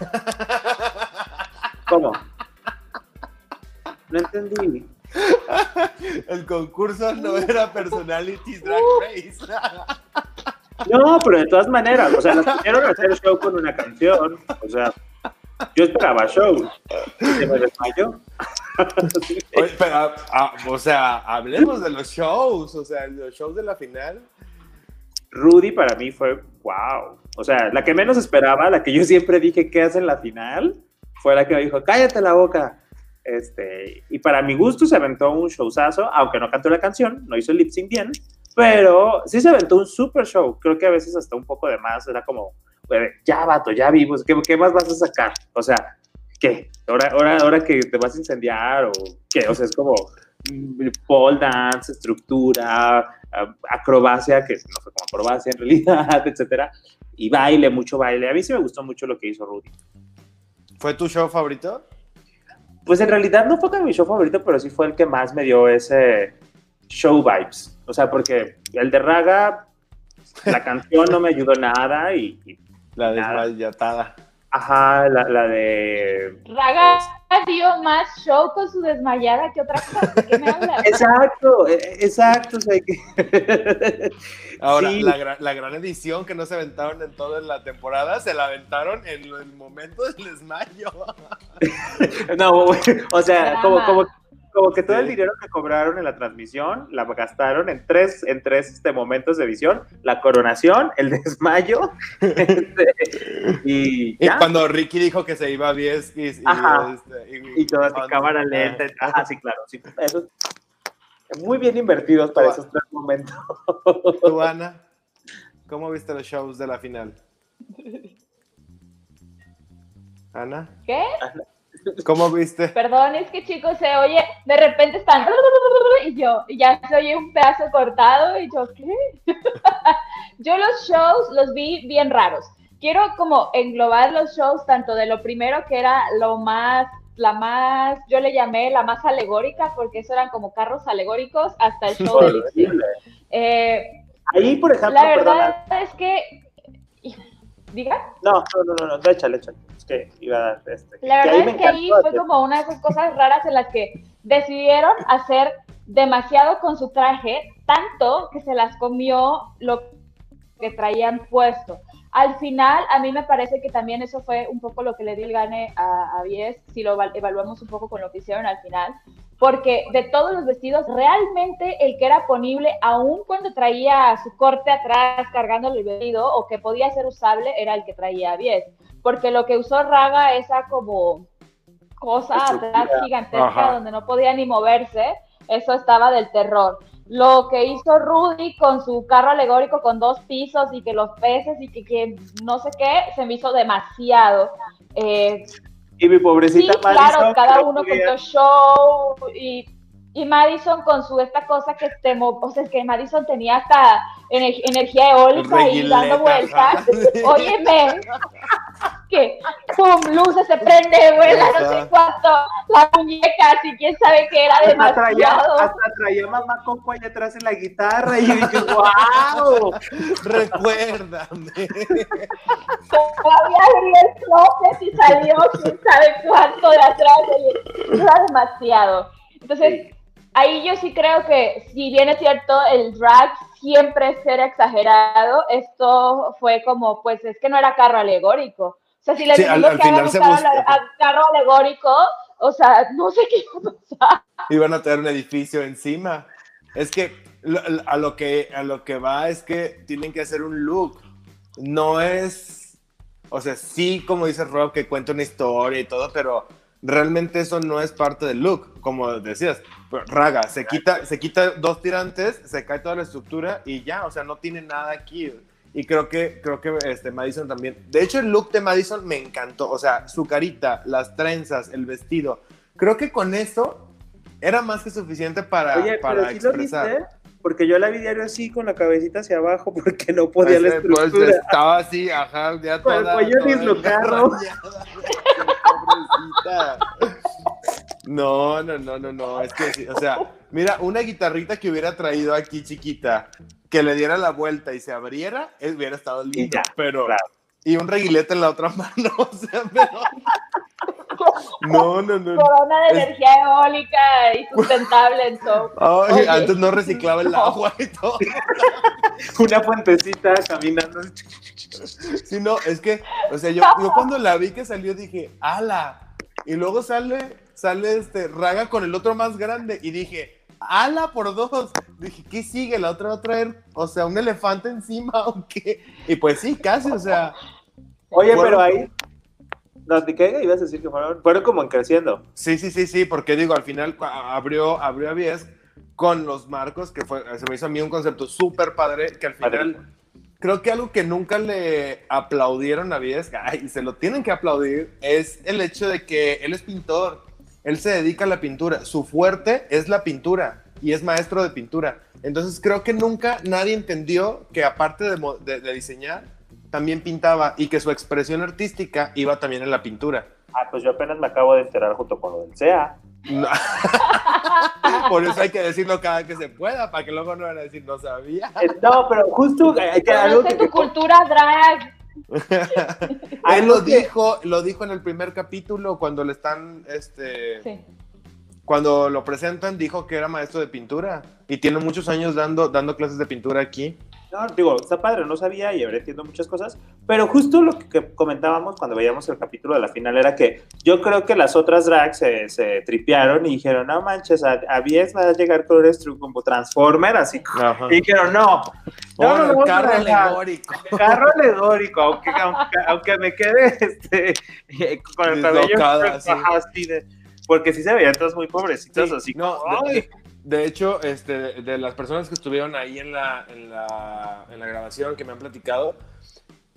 ¿Cómo? No entendí. El concurso no era personality drag race. No, pero de todas maneras, o sea, nos pusieron a hacer show con una canción, o sea, yo esperaba show, se me desmayó. Oye, pero, ah, ah, o sea, hablemos de los shows, o sea, los shows de la final. Rudy para mí fue wow. O sea, la que menos esperaba, la que yo siempre dije que hace en la final, fue la que me dijo, cállate la boca. Este, y para mi gusto se aventó un showzazo, aunque no cantó la canción, no hizo el lip sync bien, pero sí se aventó un super show. Creo que a veces hasta un poco de más, era como, ya vato, ya vimos, ¿qué, ¿qué, más vas a sacar? O sea, ¿qué? ¿Ahora, ahora, ahora que te vas a incendiar o qué? O sea, es como mm, pole dance, estructura, acrobacia, que no fue como acrobacia en realidad, etcétera, y baile, mucho baile. A mí sí me gustó mucho lo que hizo Rudy. ¿Fue tu show favorito? Pues en realidad no fue mi show favorito, pero sí fue el que más me dio ese show vibes. O sea, porque el de Raga, la canción no me ayudó nada y... la desmayatada. Ajá, la, la, de... Raga dio más show con su desmayada que otra cosa. qué me hablas? Exacto, e, exacto. O sea, que... Ahora, la, la, gran edición que no se aventaron en toda la temporada, se la aventaron en el momento del desmayo. no, o sea, como, como, como que todo el dinero que cobraron en la transmisión la gastaron en tres, en tres este, momentos de visión: la coronación, el desmayo. Este, y, cuando Ricky dijo que se iba a Viesky y, y, todo así, cámara lenta. Ajá, sí, claro. Sí, muy bien invertidos para esos tres momentos. ¿Tú, Ana? ¿Cómo viste los shows de la final? ¿Ana? ¿Qué? ¿Cómo viste? Perdón, es que chicos, se oye, de repente están y yo, y ya se oye un pedazo cortado y yo, ¿qué? yo los shows los vi bien raros. Quiero como englobar los shows tanto de lo primero que era lo más, la más, yo le llamé la más alegórica, porque eso eran como carros alegóricos, hasta el show de. Eh, Ahí, por ejemplo, la verdad es que, diga. No, no, no, no, no, échale, échale que iba a dar este. La verdad es que ahí fue como una de esas cosas raras en las que decidieron hacer demasiado con su traje, tanto que se las comió lo que traían puesto. Al final, a mí me parece que también eso fue un poco lo que le dio el gane a, a si lo evaluamos un poco con lo que hicieron al final, porque de todos los vestidos, realmente el que era ponible, aún cuando traía su corte atrás cargando el vestido o que podía ser usable, era el que traía a porque lo que usó Raga, esa como cosa atrás gigantesca donde no podía ni moverse, eso estaba del terror. Lo que hizo Rudy con su carro alegórico con dos pisos y que los peces y que, no sé qué, se me hizo demasiado. Eh, y mi pobrecita sí, claro, cada uno con su show y y Madison con su esta cosa que te o sea, es que Madison tenía hasta energía eólica ahí dando vueltas. Óyeme, que pum, luces se prende, vuela, no sé cuánto, la muñeca, así quién sabe qué era demasiado. Hasta traía, mamá Coco allá atrás en la guitarra y yo dije, wow, recuérdame. Todavía abrí el closet y salió quién sabe cuánto de atrás, era demasiado. Entonces, ahí yo sí creo que, si bien es cierto, el drag siempre es ser exagerado, esto fue como, pues es que no era carro alegórico. O sea, si le decimos que hagan un carro, alegórico, o sea, no sé qué iba a pasar. Iban a tener un edificio encima. Es que a lo que a lo que va es que tienen que hacer un look. No es, o sea, sí, como dice Rob, que cuenta una historia y todo, pero realmente eso no es parte del look, como decías. Raga, se quita, se quita dos tirantes, se cae toda la estructura y ya, o sea, no tiene nada aquí. Y creo que, creo que este Madison también. De hecho, el look de Madison me encantó. O sea, su carita, las trenzas, el vestido. Creo que con eso era más que suficiente para, para expresar. Porque yo la vi diario así con la cabecita hacia abajo porque no podía la pues, pues, estructura. estaba así, ajá, ya toda. Pues, yo No, no, no, no, no. Es que, o sea, mira, una guitarrita que hubiera traído aquí chiquita, que le diera la vuelta y se abriera, hubiera estado lindo. pero. Y un reguilete en la otra mano, o sea, pero. No, no, no. Corona de energía eólica y sustentable en todo. antes no reciclaba el agua y todo. Una fuentecita caminando. Sí, no, es que, o sea, yo, yo cuando la vi que salió dije, ala. Y luego sale, sale este Raga con el otro más grande y dije, ala por dos. Dije, ¿qué sigue? ¿La otra va a traer, o sea, un elefante encima o qué? Y pues sí, casi, o sea. Oye, pero ahí, No, ¿de qué ibas a decir que fueron? Fueron como creciendo. Sí, sí, sí, sí, porque digo, al final abrió, abrió a Vies con los marcos, que fue, se me hizo a mí un concepto súper padre, que al final creo que algo que nunca le aplaudieron a Vies, y se lo tienen que aplaudir, es el hecho de que él es pintor, él se dedica a la pintura, su fuerte es la pintura y es maestro de pintura. Entonces creo que nunca nadie entendió que aparte de, de diseñar, también pintaba y que su expresión artística iba también en la pintura. Ah, pues yo apenas me acabo de enterar junto con lo del SEA. Por eso hay que decirlo cada que se pueda, para que luego no van a decir no sabía. Eh, no, pero justo hay que algo que tu cultura drag. Él lo dijo, lo dijo en el primer capítulo cuando le están, este, cuando lo presentan, dijo que era maestro de pintura y tiene muchos años dando, dando clases de pintura aquí. No, digo, está padre, no sabía y ahora entiendo muchas cosas, pero justo lo que comentábamos cuando veíamos el capítulo de la final era que yo creo que las otras drags se, tripearon y dijeron, no manches, a, a va a llegar un como Transformer, así, y dijeron, no, no, carro alegórico. Carro alegórico, aunque, aunque, me quede este, con el cabello así porque sí se veían todos muy pobrecitos, así no, de hecho, este, de las personas que estuvieron ahí en la, en la, en la grabación que me han platicado,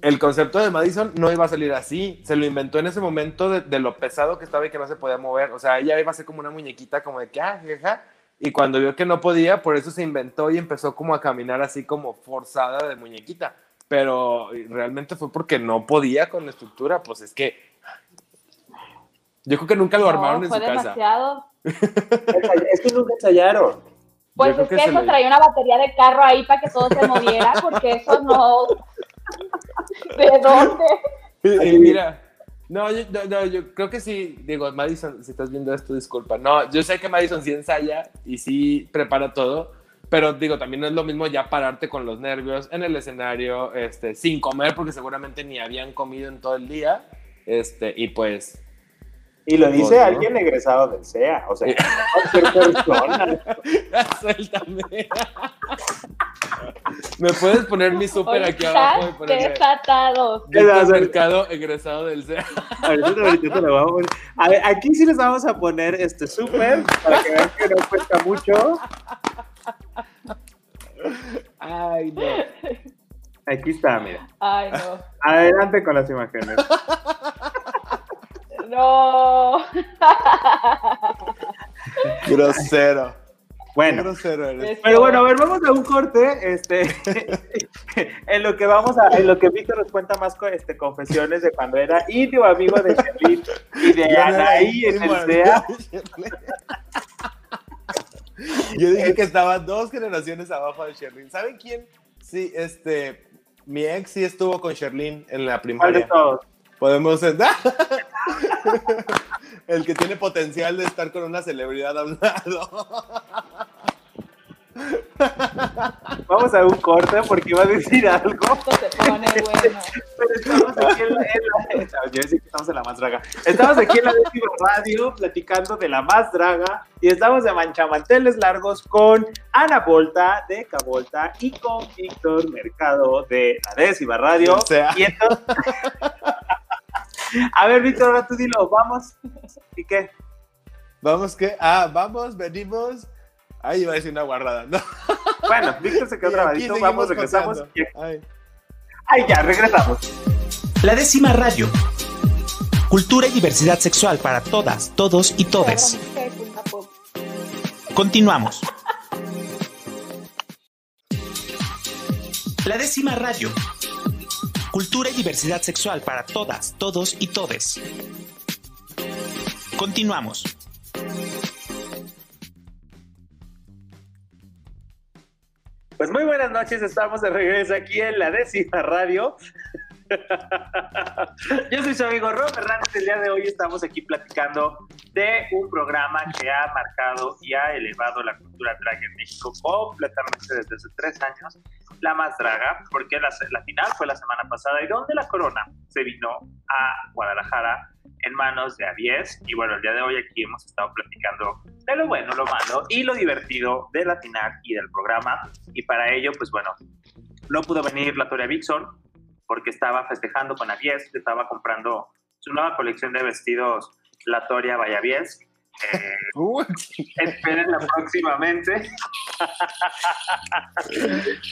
el concepto de Madison no iba a salir así. Se lo inventó en ese momento de, lo pesado que estaba y que no se podía mover. O sea, ella iba a ser como una muñequita, como de que, ah, jaja. Y cuando vio que no podía, por eso se inventó y empezó como a caminar así como forzada de muñequita. Pero realmente fue porque no podía con la estructura. Pues es que. Yo creo que nunca lo armaron en su demasiado. casa es que nunca ensayaron. Pues es que, eso traía una batería de carro ahí para que todo se moviera, porque eso no. ¿De dónde? Y, mira, no yo, creo que sí, digo, Madison, si estás viendo esto, disculpa. No, yo sé que Madison sí ensaya y sí prepara todo, pero digo, también no es lo mismo ya pararte con los nervios en el escenario, este, sin comer, porque seguramente ni habían comido en todo el día, este, y pues y lo dice alguien egresado del CEA, o sea, cualquier persona. Suéltame. ¿Me puedes poner mi súper aquí abajo? Desatados. mercado egresado del CEA. Ahorita, ahorita te lo vamos a poner. A ver, aquí sí les vamos a poner este súper para que vean que no cuesta mucho. Ay, no. Aquí está, mira. Ay, no. Adelante con las imágenes. No. Grosero. Bueno, pero bueno, a ver, vamos a un corte, este, en lo que vamos a, en lo que Víctor nos cuenta más este, confesiones de cuando era íntimo amigo de Sherlyn y de Anaí en el SEA. Yo dije que estaba dos generaciones abajo de Sherlyn. ¿Saben quién? Sí, este, mi ex sí estuvo con Sherlyn en la primaria. ¿Cuál de todos? Podemos El que tiene potencial de estar con una celebridad a un lado. Vamos a un corte porque iba a decir algo. Esto se pone bueno. Pero estamos aquí en la, yo decía que estamos en la más draga. Estamos aquí en la décima radio platicando de la más draga y estamos de manchamanteles largos con Ana Volta de Cavolta y con Víctor Mercado de la décima radio. O sea. Y entonces, a ver, Víctor, ahora tú dilo, vamos. ¿Y qué? ¿Vamos qué? Ah, vamos, venimos. Ahí iba a decir una guarrada, ¿no? Bueno, Víctor se quedó trabadito, vamos, regresamos. Ay. Ay, ya, regresamos. La décima radio. Cultura y diversidad sexual para todas, todos y todes. Continuamos. La décima radio Cultura y diversidad sexual para todas, todos y todes. Continuamos. Pues muy buenas noches, estamos de regreso aquí en la décima radio. Yo soy su amigo Rob Hernández. El día de hoy estamos aquí platicando de un programa que ha marcado y ha elevado la cultura drag en México completamente desde hace tres años. La más draga, porque la, final fue la semana pasada y donde la corona se vino a Guadalajara en manos de Avies. Y bueno, el día de hoy aquí hemos estado platicando de lo bueno, lo malo y lo divertido de la final y del programa. Y para ello, pues bueno, no pudo venir la Toria Vixon, porque estaba festejando con Avies, estaba comprando su nueva colección de vestidos La Toria Vallavies. Eh, Uh, espérenla próximamente.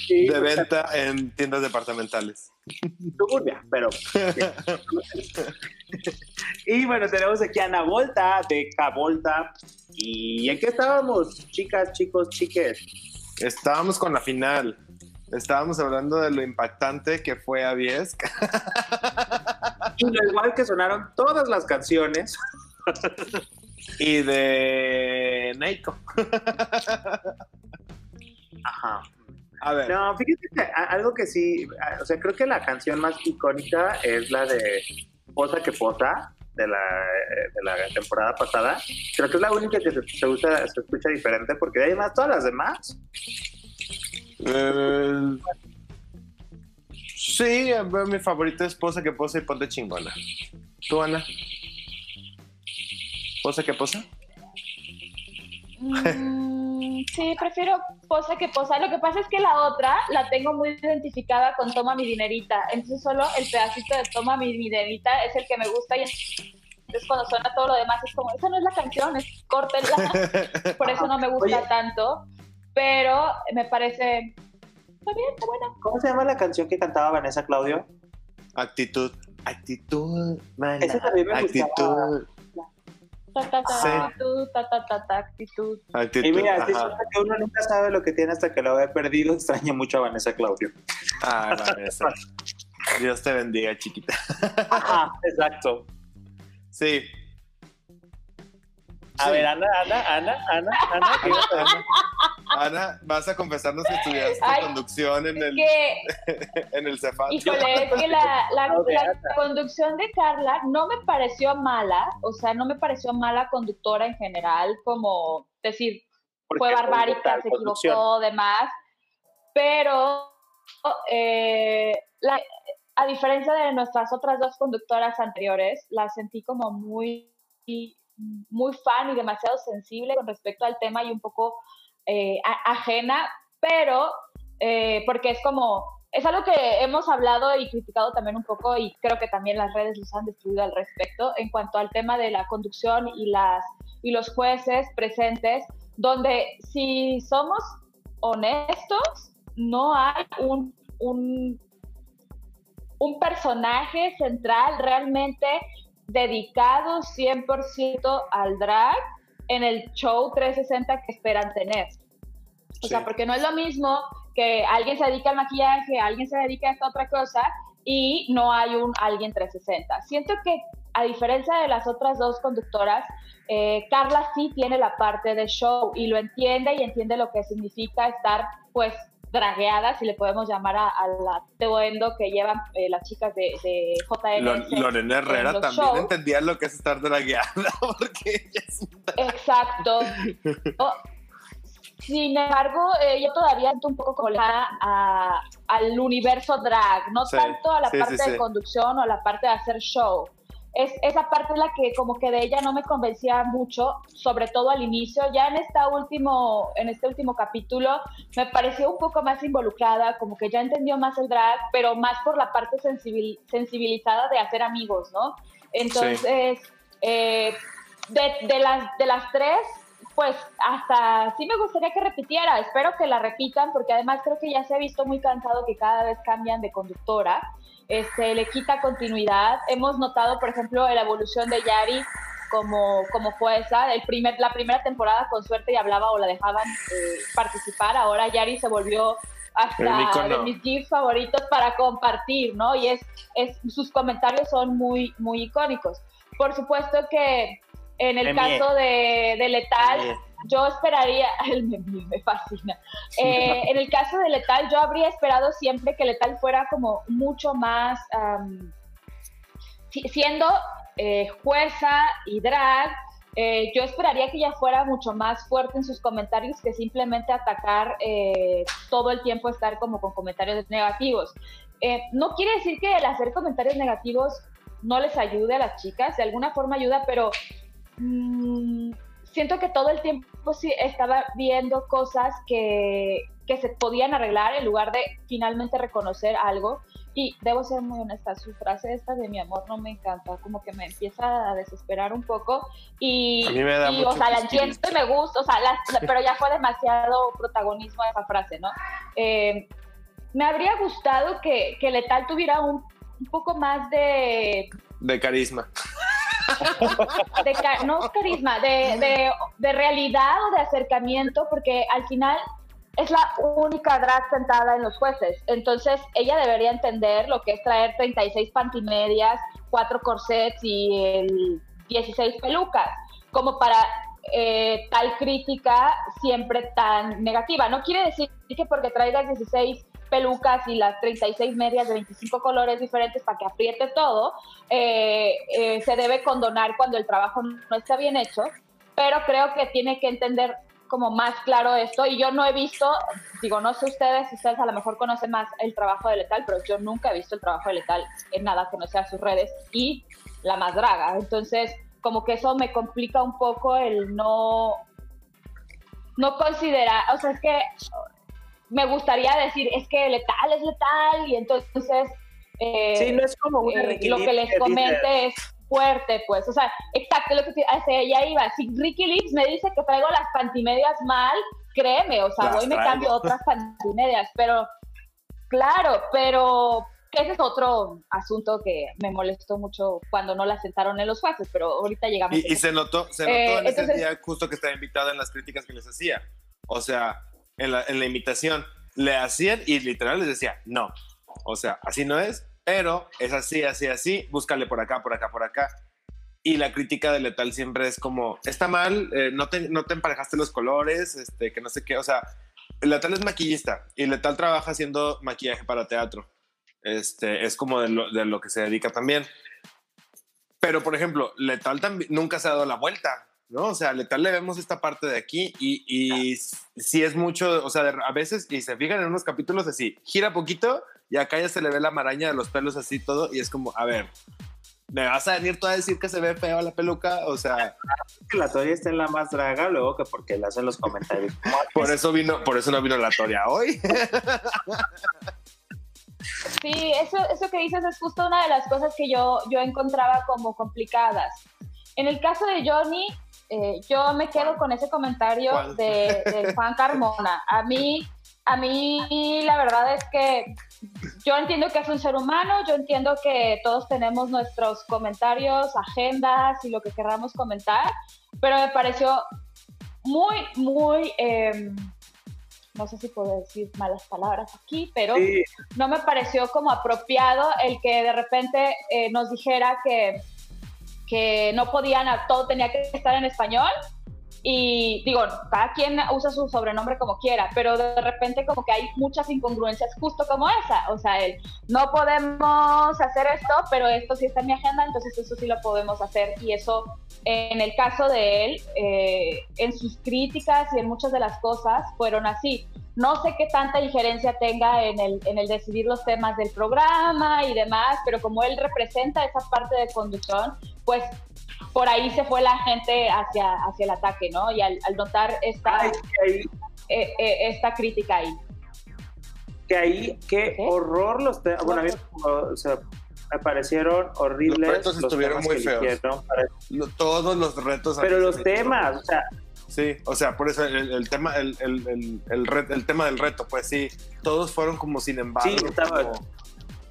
Y, de pues, venta en tiendas departamentales. Pero. y bueno, tenemos aquí a Ana Volta de Cavolta. ¿Y en qué estábamos, chicas, chicos, chiques? Estábamos con la final. Estábamos hablando de lo impactante que fue a Viesca. Y lo igual que sonaron todas las canciones. y de Neiko. Ajá. A ver, No, fíjate que algo que sí, o sea, creo que la canción más icónica es la de Posa que Posa, de la, eh, de la temporada pasada. Creo que es la única que se, se usa- se escucha diferente, porque hay más, todas las demás. Eh, sí, a ver, mi favorito es Posa que Posa y Ponte Chingona. ¿Tú, Ana? ¿Posa que Posa? Mm, sí, prefiero posa que posa. Lo que pasa es que la otra la tengo muy identificada con Toma mi dinerita. Entonces solo el pedacito de Toma mi dinerita es el que me gusta y entonces cuando suena todo lo demás es como, esa no es la canción, es córtenla. Por eso no me gusta Oye. tanto. Pero me parece... Está bien, está buena. ¿Cómo se llama la canción que cantaba Vanessa Claudio? Actitud. Actitud, mana, Esa también me Actitud. Ta, ta, ta, Sí. actitud, actitud. Actitud. Y mira, si que uno nunca sabe lo que tiene hasta que lo ve perdido, extraña mucho a Vanessa Claudio. Ah, Vanessa. Dios te bendiga, chiquita. Ajá, exacto. Sí. A Sí. ver, Ana, Ana, Ana, Ana, Ana. Ana, vas a confesarnos que estudiaste Ay, conducción en el, Que en el Cefat. Híjole, es que la, conducción de Carla no me pareció mala, o sea, no me pareció mala conductora en general, como decir, Porque fue barbárica, se equivocó, demás, pero eh, la- a diferencia de nuestras otras dos conductoras anteriores, la sentí como muy, muy fan y demasiado sensible con respecto al tema y un poco eh, ajena, pero eh, porque es como, es algo que hemos hablado y criticado también un poco y creo que también las redes los han destruido al respecto en cuanto al tema de la conducción y, las, y los jueces presentes, donde si somos honestos, no hay un, un, un personaje central realmente dedicado 100% al drag en el show 360 que esperan tener. O sea, porque no es lo mismo que alguien se dedica al maquillaje, alguien se dedica a esta otra cosa y no hay un alguien 360. Siento que a diferencia de las otras dos conductoras, eh, Carla sí tiene la parte de show y lo entiende y entiende lo que significa estar pues dragueada, si le podemos llamar a, a la que llevan eh, las chicas de, de JNS. Lorena Herrera también shows. entendía lo que es estar dragueada, porque ella es Exacto. Oh, Sin embargo, eh, yo todavía siento un poco colada a- al universo drag, no Sí, tanto a la sí, parte sí, de conducción o a la parte de hacer show. Es, esa parte es la que como que de ella no me convencía mucho, sobre todo al inicio. Ya en, esta último, en este último capítulo me pareció un poco más involucrada, como que ya entendió más el drag, pero más por la parte sensibil- sensibilizada de hacer amigos, ¿no? Entonces, eh, de, de las, de las tres, pues hasta sí me gustaría que repitiera, espero que la repitan porque además creo que ya se ha visto muy cansado que cada vez cambian de conductora, este, le quita continuidad, hemos notado por ejemplo la evolución de Yari como, como jueza, el primer, la primera temporada con suerte y hablaba o la dejaban eh, participar, ahora Yari se volvió hasta de mis gifs favoritos para compartir, ¿no? Y es, es sus comentarios son muy, muy icónicos. Por supuesto que en el caso de, de Letal, yo esperaría, el me fascina. Eh, en el caso de Letal, yo habría esperado siempre que Letal fuera como mucho más, si- siendo eh, jueza y drag, eh, yo esperaría que ella fuera mucho más fuerte en sus comentarios que simplemente atacar eh, todo el tiempo, estar como con comentarios negativos. Eh, no quiere decir que el hacer comentarios negativos no les ayude a las chicas, de alguna forma ayuda, pero mm, siento que todo el tiempo sí estaba viendo cosas que, que se podían arreglar en lugar de finalmente reconocer algo. Y debo ser muy honesta, su frase esta de mi amor no me encanta, como que me empieza a desesperar un poco y, A mí me da y, mucho o sea, la entiendo y me gusta, o sea, la- la- pero ya fue demasiado protagonismo esa frase, ¿no? Eh, me habría gustado que, que Letal tuviera un, un poco más de De carisma. De ca- no carisma, de, de, de realidad o de acercamiento, porque al final es la única drag sentada en los jueces. Entonces, ella debería entender lo que es traer 36 pantimedias, cuatro corsets y el 16 pelucas, como para eh, tal crítica siempre tan negativa. No quiere decir que porque traigas 16 pelucas y las 36 medias de 25 colores diferentes para que apriete todo, eh, eh, se debe condonar cuando el trabajo no está bien hecho, pero creo que tiene que entender como más claro esto y yo no he visto, digo, no sé ustedes, ustedes a lo mejor conocen más el trabajo de Letal, pero yo nunca he visto el trabajo de Letal en nada que no sea sus redes y la más draga, entonces como que eso me complica un poco el no, no considerar, o sea, es que me gustaría decir, es que Letal es Letal y entonces... eh, Sí, no es como eh, Ricky lo que les comente es fuerte, pues. O sea, exacto lo que hacia ella iba. Si Ricky Leaks me dice que traigo las pantimedias mal, créeme, o sea, Las voy y me traigo. cambio otras pantimedias. Pero, claro, pero ese es otro asunto que me molestó mucho cuando no la sentaron en los jueces, pero ahorita llegamos. Y, y se notó, se notó Eh, en ese entonces- día justo que estaba invitada en las críticas que les hacía. O sea, en la, en la imitación le hacían y literal les decía, no. O sea, así no es, pero es así, así, así, búscale por acá, por acá, por acá. Y la crítica de Letal siempre es como, está mal, eh, no, te, no te emparejaste los colores, este, que no sé qué, o sea, Letal es maquillista y Letal trabaja haciendo maquillaje para teatro. Este, es como de lo, de lo que se dedica también. Pero, por ejemplo, Letal nunca se ha dado la vuelta, ¿no? O sea, Letal le vemos esta parte de aquí y, y sí es mucho, o sea, de- a veces, y se fijan en unos capítulos así, gira poquito y acá ya se le ve la maraña de los pelos así todo y es como, a ver, ¿me vas a venir tú a decir que se ve feo la peluca? O sea, que la Toria está en la más draga, luego que porque le hacen los comentarios. por eso vino, por eso no vino la Toria hoy. Sí, eso, eso que dices es justo una de las cosas que yo, yo encontraba como complicadas. En el caso de Johnny, eh, yo me quedo con ese comentario de, de Juan Carmona. A mí, a mí la verdad es que yo entiendo que es un ser humano, yo entiendo que todos tenemos nuestros comentarios, agendas y lo que queramos comentar, pero me pareció muy, muy... em, no sé si puedo decir malas palabras aquí, pero Sí, no me pareció como apropiado el que de repente eh, nos dijera que, que no podían, todo tenía que estar en español. Y digo, cada quien usa su sobrenombre como quiera, pero de repente como que hay muchas incongruencias justo como esa. O sea, el no podemos hacer esto, pero esto sí está en mi agenda, entonces eso sí lo podemos hacer. Y eso, en el caso de él, eh, en sus críticas y en muchas de las cosas fueron así. No sé qué tanta injerencia tenga en el, en el decidir los temas del programa y demás, pero como él representa esa parte de conducción, pues por ahí se fue la gente hacia, hacia el ataque, ¿no? Y al, al notar esta, ay, que ahí, eh, eh, esta crítica ahí. que ahí, qué ¿Qué? horror los temas. Bueno, a mí o sea, me parecieron horribles. Los retos estuvieron temas muy feos. Lo- todos los retos. Pero los temas, o sea, Sí, o sea, por eso el, el tema, el, el, el, el re- el tema del reto, pues sí, todos fueron como sin embargo. Sí, estaba- como-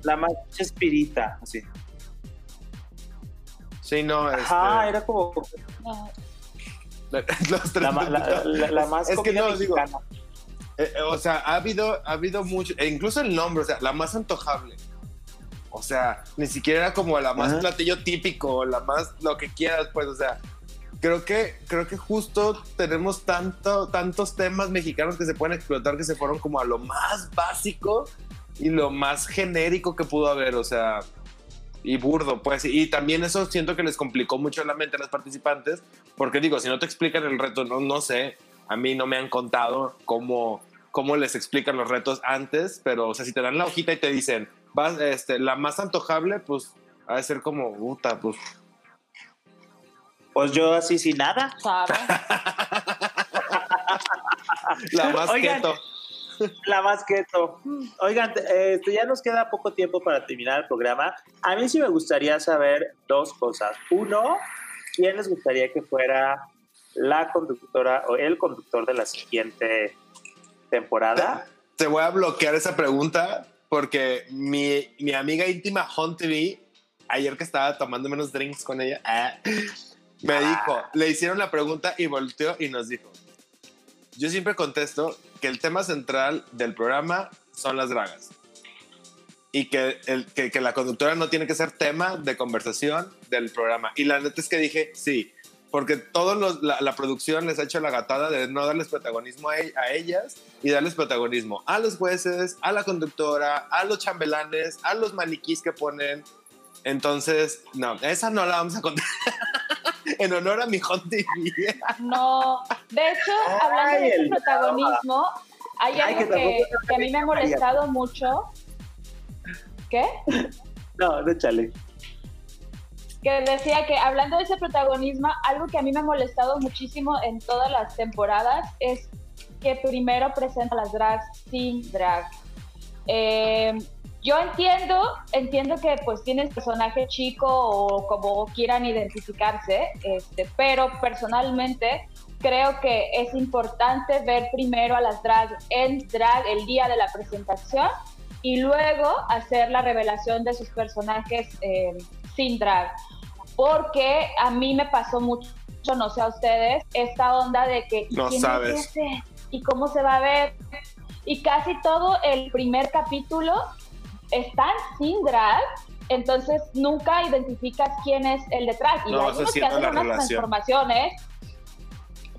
la más espirita, así. Sí, no, este, Ajá, era como los tres la, más Es que no, digo, mexicana. Eh, eh, o sea, ha habido, ha habido mucho, e incluso el nombre, o sea, la más antojable. O sea, ni siquiera era como la más Ajá. platillo típico, la más lo que quieras, pues, o sea, creo que, creo que justo tenemos tanto, tantos temas mexicanos que se pueden explotar que se fueron como a lo más básico y lo más genérico que pudo haber, o sea, y burdo, pues, y también eso siento que les complicó mucho la mente a los participantes, porque digo, si no te explican el reto, no, no sé, a mí no me han contado cómo, cómo les explican los retos antes, pero, o sea, si te dan la hojita y te dicen, vas, este, la más antojable, pues, ha de ser como, puta, pues, Pues yo así sin nada. ¿sabe? la más Oigan, keto. La más keto. Oigan, este, ya nos queda poco tiempo para terminar el programa. A mí sí me gustaría saber dos cosas. Uno, ¿quién les gustaría que fuera la conductora o el conductor de la siguiente temporada? Te, voy a bloquear esa pregunta porque mi, mi amiga íntima TV, ayer que estaba tomando menos drinks con ella, ah, me ah. dijo, le hicieron la pregunta y volteó y nos dijo, yo siempre contesto que el tema central del programa son las dragas y que, el, que, que, la conductora no tiene que ser tema de conversación del programa. Y la neta es que dije, sí, porque toda la, la, producción les ha hecho la gatada de no darles protagonismo a, a, ellas y darles protagonismo a los jueces, a la conductora, a los chambelanes, a los maniquís que ponen. Entonces, no, esa no la vamos a contar. en honor a mi Hunting. No, de hecho, hablando de ese protagonismo, hay algo que, que, a mí me ha molestado mucho. ¿Qué? No, échale. Que decía que hablando de ese protagonismo, algo que a mí me ha molestado muchísimo en todas las temporadas es que primero presenta las drags sin drag. Eh, yo entiendo, entiendo que pues tienes personaje chico o como quieran identificarse, este, pero personalmente creo que es importante ver primero a las drag en drag el día de la presentación y luego hacer la revelación de sus personajes eh, sin drag. Porque a mí me pasó mucho, no sé a ustedes, esta onda de que no sabes. y cómo se va a ver. Y casi todo el primer capítulo están sin drag, entonces nunca identificas quién es el detrás. Y no, algunos que hacen unas transformaciones,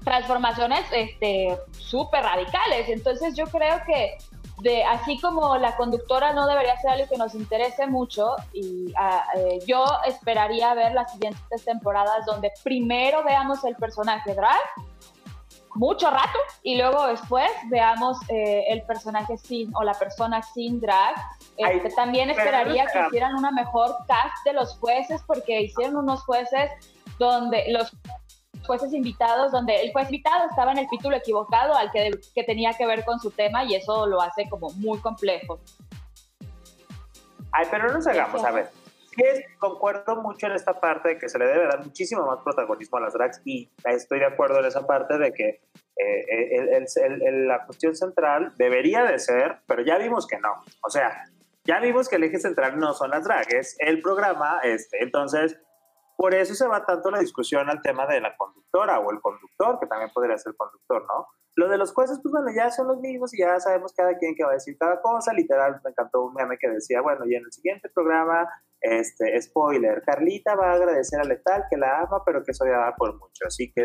transformaciones este súper radicales. Entonces yo creo que de así como la conductora no debería ser algo que nos interese mucho y eh, yo esperaría ver las siguientes temporadas donde primero veamos el personaje drag mucho rato y luego después veamos eh, el personaje sin o la persona sin drag. Este, también esperaría que hicieran una mejor cast de los jueces porque hicieron unos jueces donde los jueces invitados, donde el juez invitado estaba en el título equivocado al que, que tenía que ver con su tema y eso lo hace como muy complejo. Ay, pero no nos hagamos, a ver concuerdo mucho en esta parte de que se le debe dar muchísimo más protagonismo a las drags y estoy de acuerdo en esa parte de que eh, la cuestión central debería de ser, pero ya vimos que no. O sea, ya vimos que el eje central no son las drags, es el programa. Este, entonces, por eso se va tanto la discusión al tema de la conductora o el conductor, que también podría ser conductor, ¿no? Lo de los jueces, pues bueno, ya son los mismos y ya sabemos cada quien que va a decir cada cosa. Literal, me encantó un meme que decía, bueno, y en el siguiente programa este, spoiler, Carlita va a agradecer a Letal que la ama, pero que es odiada por mucho. Así que...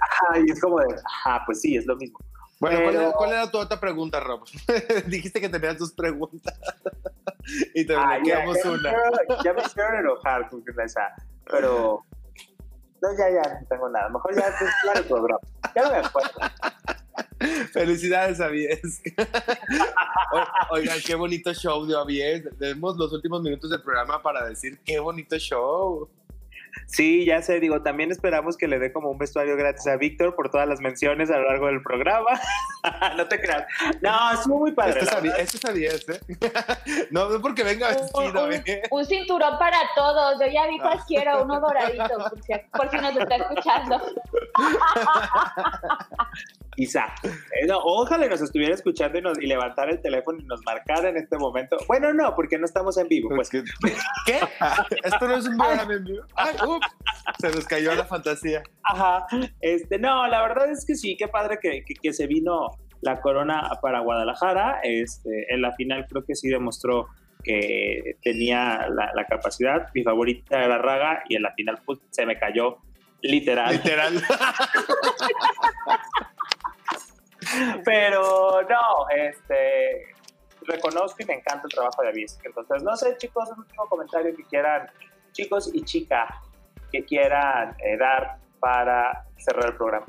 Ajá, y es como de, ajá, pues sí, es lo mismo. Bueno, ¿cuál, era, tu otra pregunta, Rob? Dijiste que tenías dos preguntas y te bloqueamos una. ya me hicieron enojar con esa, pero no, ya, ya, no tengo nada. Mejor ya, pues, claro, programa. Ya no me acuerdo. Felicidades, Avies. Oigan, qué bonito show de Avies. Tenemos los últimos minutos del programa para decir qué bonito show. Sí, ya sé, digo, también esperamos que le dé como un vestuario gratis a Víctor por todas las menciones a lo largo del programa. no te creas. No, es muy padre. Esto es ¿eh? no, no porque venga vestido. Un, ¿eh? un, cinturón para todos. Yo ya vi cualquiera, uno doradito, por si, por si nos está escuchando. Quizá. Eh, ojalá nos estuviera escuchando y, nos, y levantar el teléfono y nos marcara en este momento. Bueno, no, porque no estamos en vivo. Pues. ¿Qué? Esto no es un programa en vivo. Se nos cayó la fantasía. Ajá. Este, no, la verdad es que sí, qué padre que, que, se vino la corona para Guadalajara. Este, en la final creo que sí demostró que tenía la, la, capacidad. Mi favorita era Raga y en la final pues, se me cayó literal. Literal. Pero no, este reconozco y me encanta el trabajo de Avis. Entonces, no sé, chicos, un último comentario que quieran, chicos y chicas, que quieran eh, dar para cerrar el programa.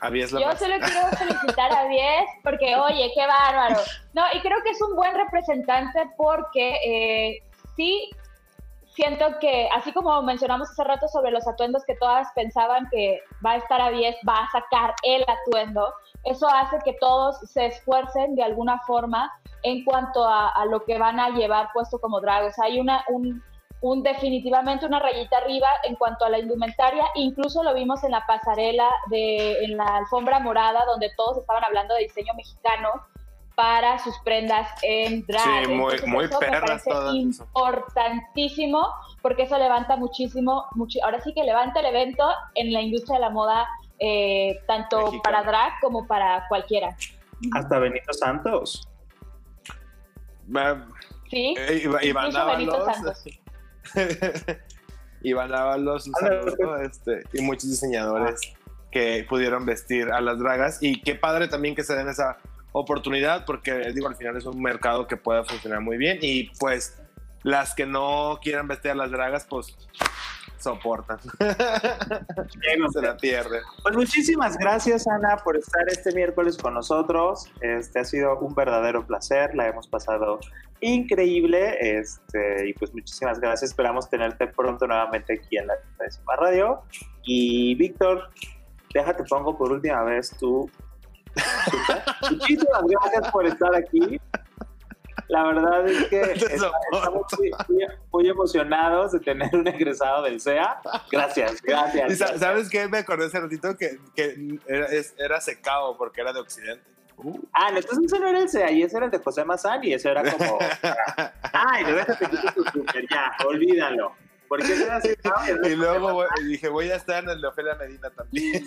Avies Yo solo quiero felicitar a Avies porque, oye, qué bárbaro. No, y creo que es un buen representante porque eh, sí siento que, así como mencionamos hace rato sobre los atuendos que todas pensaban que va a estar a 10, va a sacar el atuendo, eso hace que todos se esfuercen de alguna forma en cuanto a, lo que van a llevar puesto como drag. O sea, hay una, un, un, definitivamente una rayita arriba en cuanto a la indumentaria. Incluso lo vimos en la pasarela, de, en la alfombra morada, donde todos estaban hablando de diseño mexicano para sus prendas en drag. Sí, muy, muy perras importantísimo porque eso levanta muchísimo, mucho, ahora sí que levanta el evento en la industria de la moda, eh, tanto para drag como para cualquiera. Hasta Benito Santos. Sí, eh, Iván Ábalos. Iván Ábalos, este, y muchos diseñadores que pudieron vestir a las dragas. Y qué padre también que se den esa oportunidad porque digo al final es un mercado que puede funcionar muy bien y pues las que no quieran vestir a las dragas pues soportan. se la pierden. Pues muchísimas gracias, Ana, por estar este miércoles con nosotros. Este ha sido un verdadero placer, la hemos pasado increíble. Este, y pues muchísimas gracias. Esperamos tenerte pronto nuevamente aquí en la décima radio. Y Víctor, déjate pongo por última vez tu Muchísimas gracias por estar aquí. La verdad es que estamos muy, emocionados de tener un egresado del CEA. Gracias, gracias. ¿Sabes qué? Me acordé hace ratito que, que era, era, secado porque era de Occidente. Ah, no, entonces ese no era el CEA y ese era el de José Mazán y ese era como. Ay, déjate quitar tu super, ya, olvídalo. Porque y luego dije, voy a estar en el de Ofelia Medina también.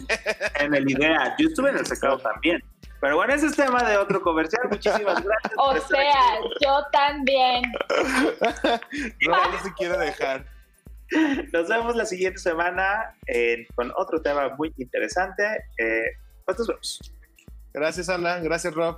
en el IDEA. Yo estuve en el secado también. Pero bueno, ese es tema de otro comercial. Muchísimas gracias. O sea, yo también. no, no se quiere dejar. Nos vemos la siguiente semana con otro tema muy interesante. Eh, pues nos vemos. Gracias, Ana. Gracias, Rob.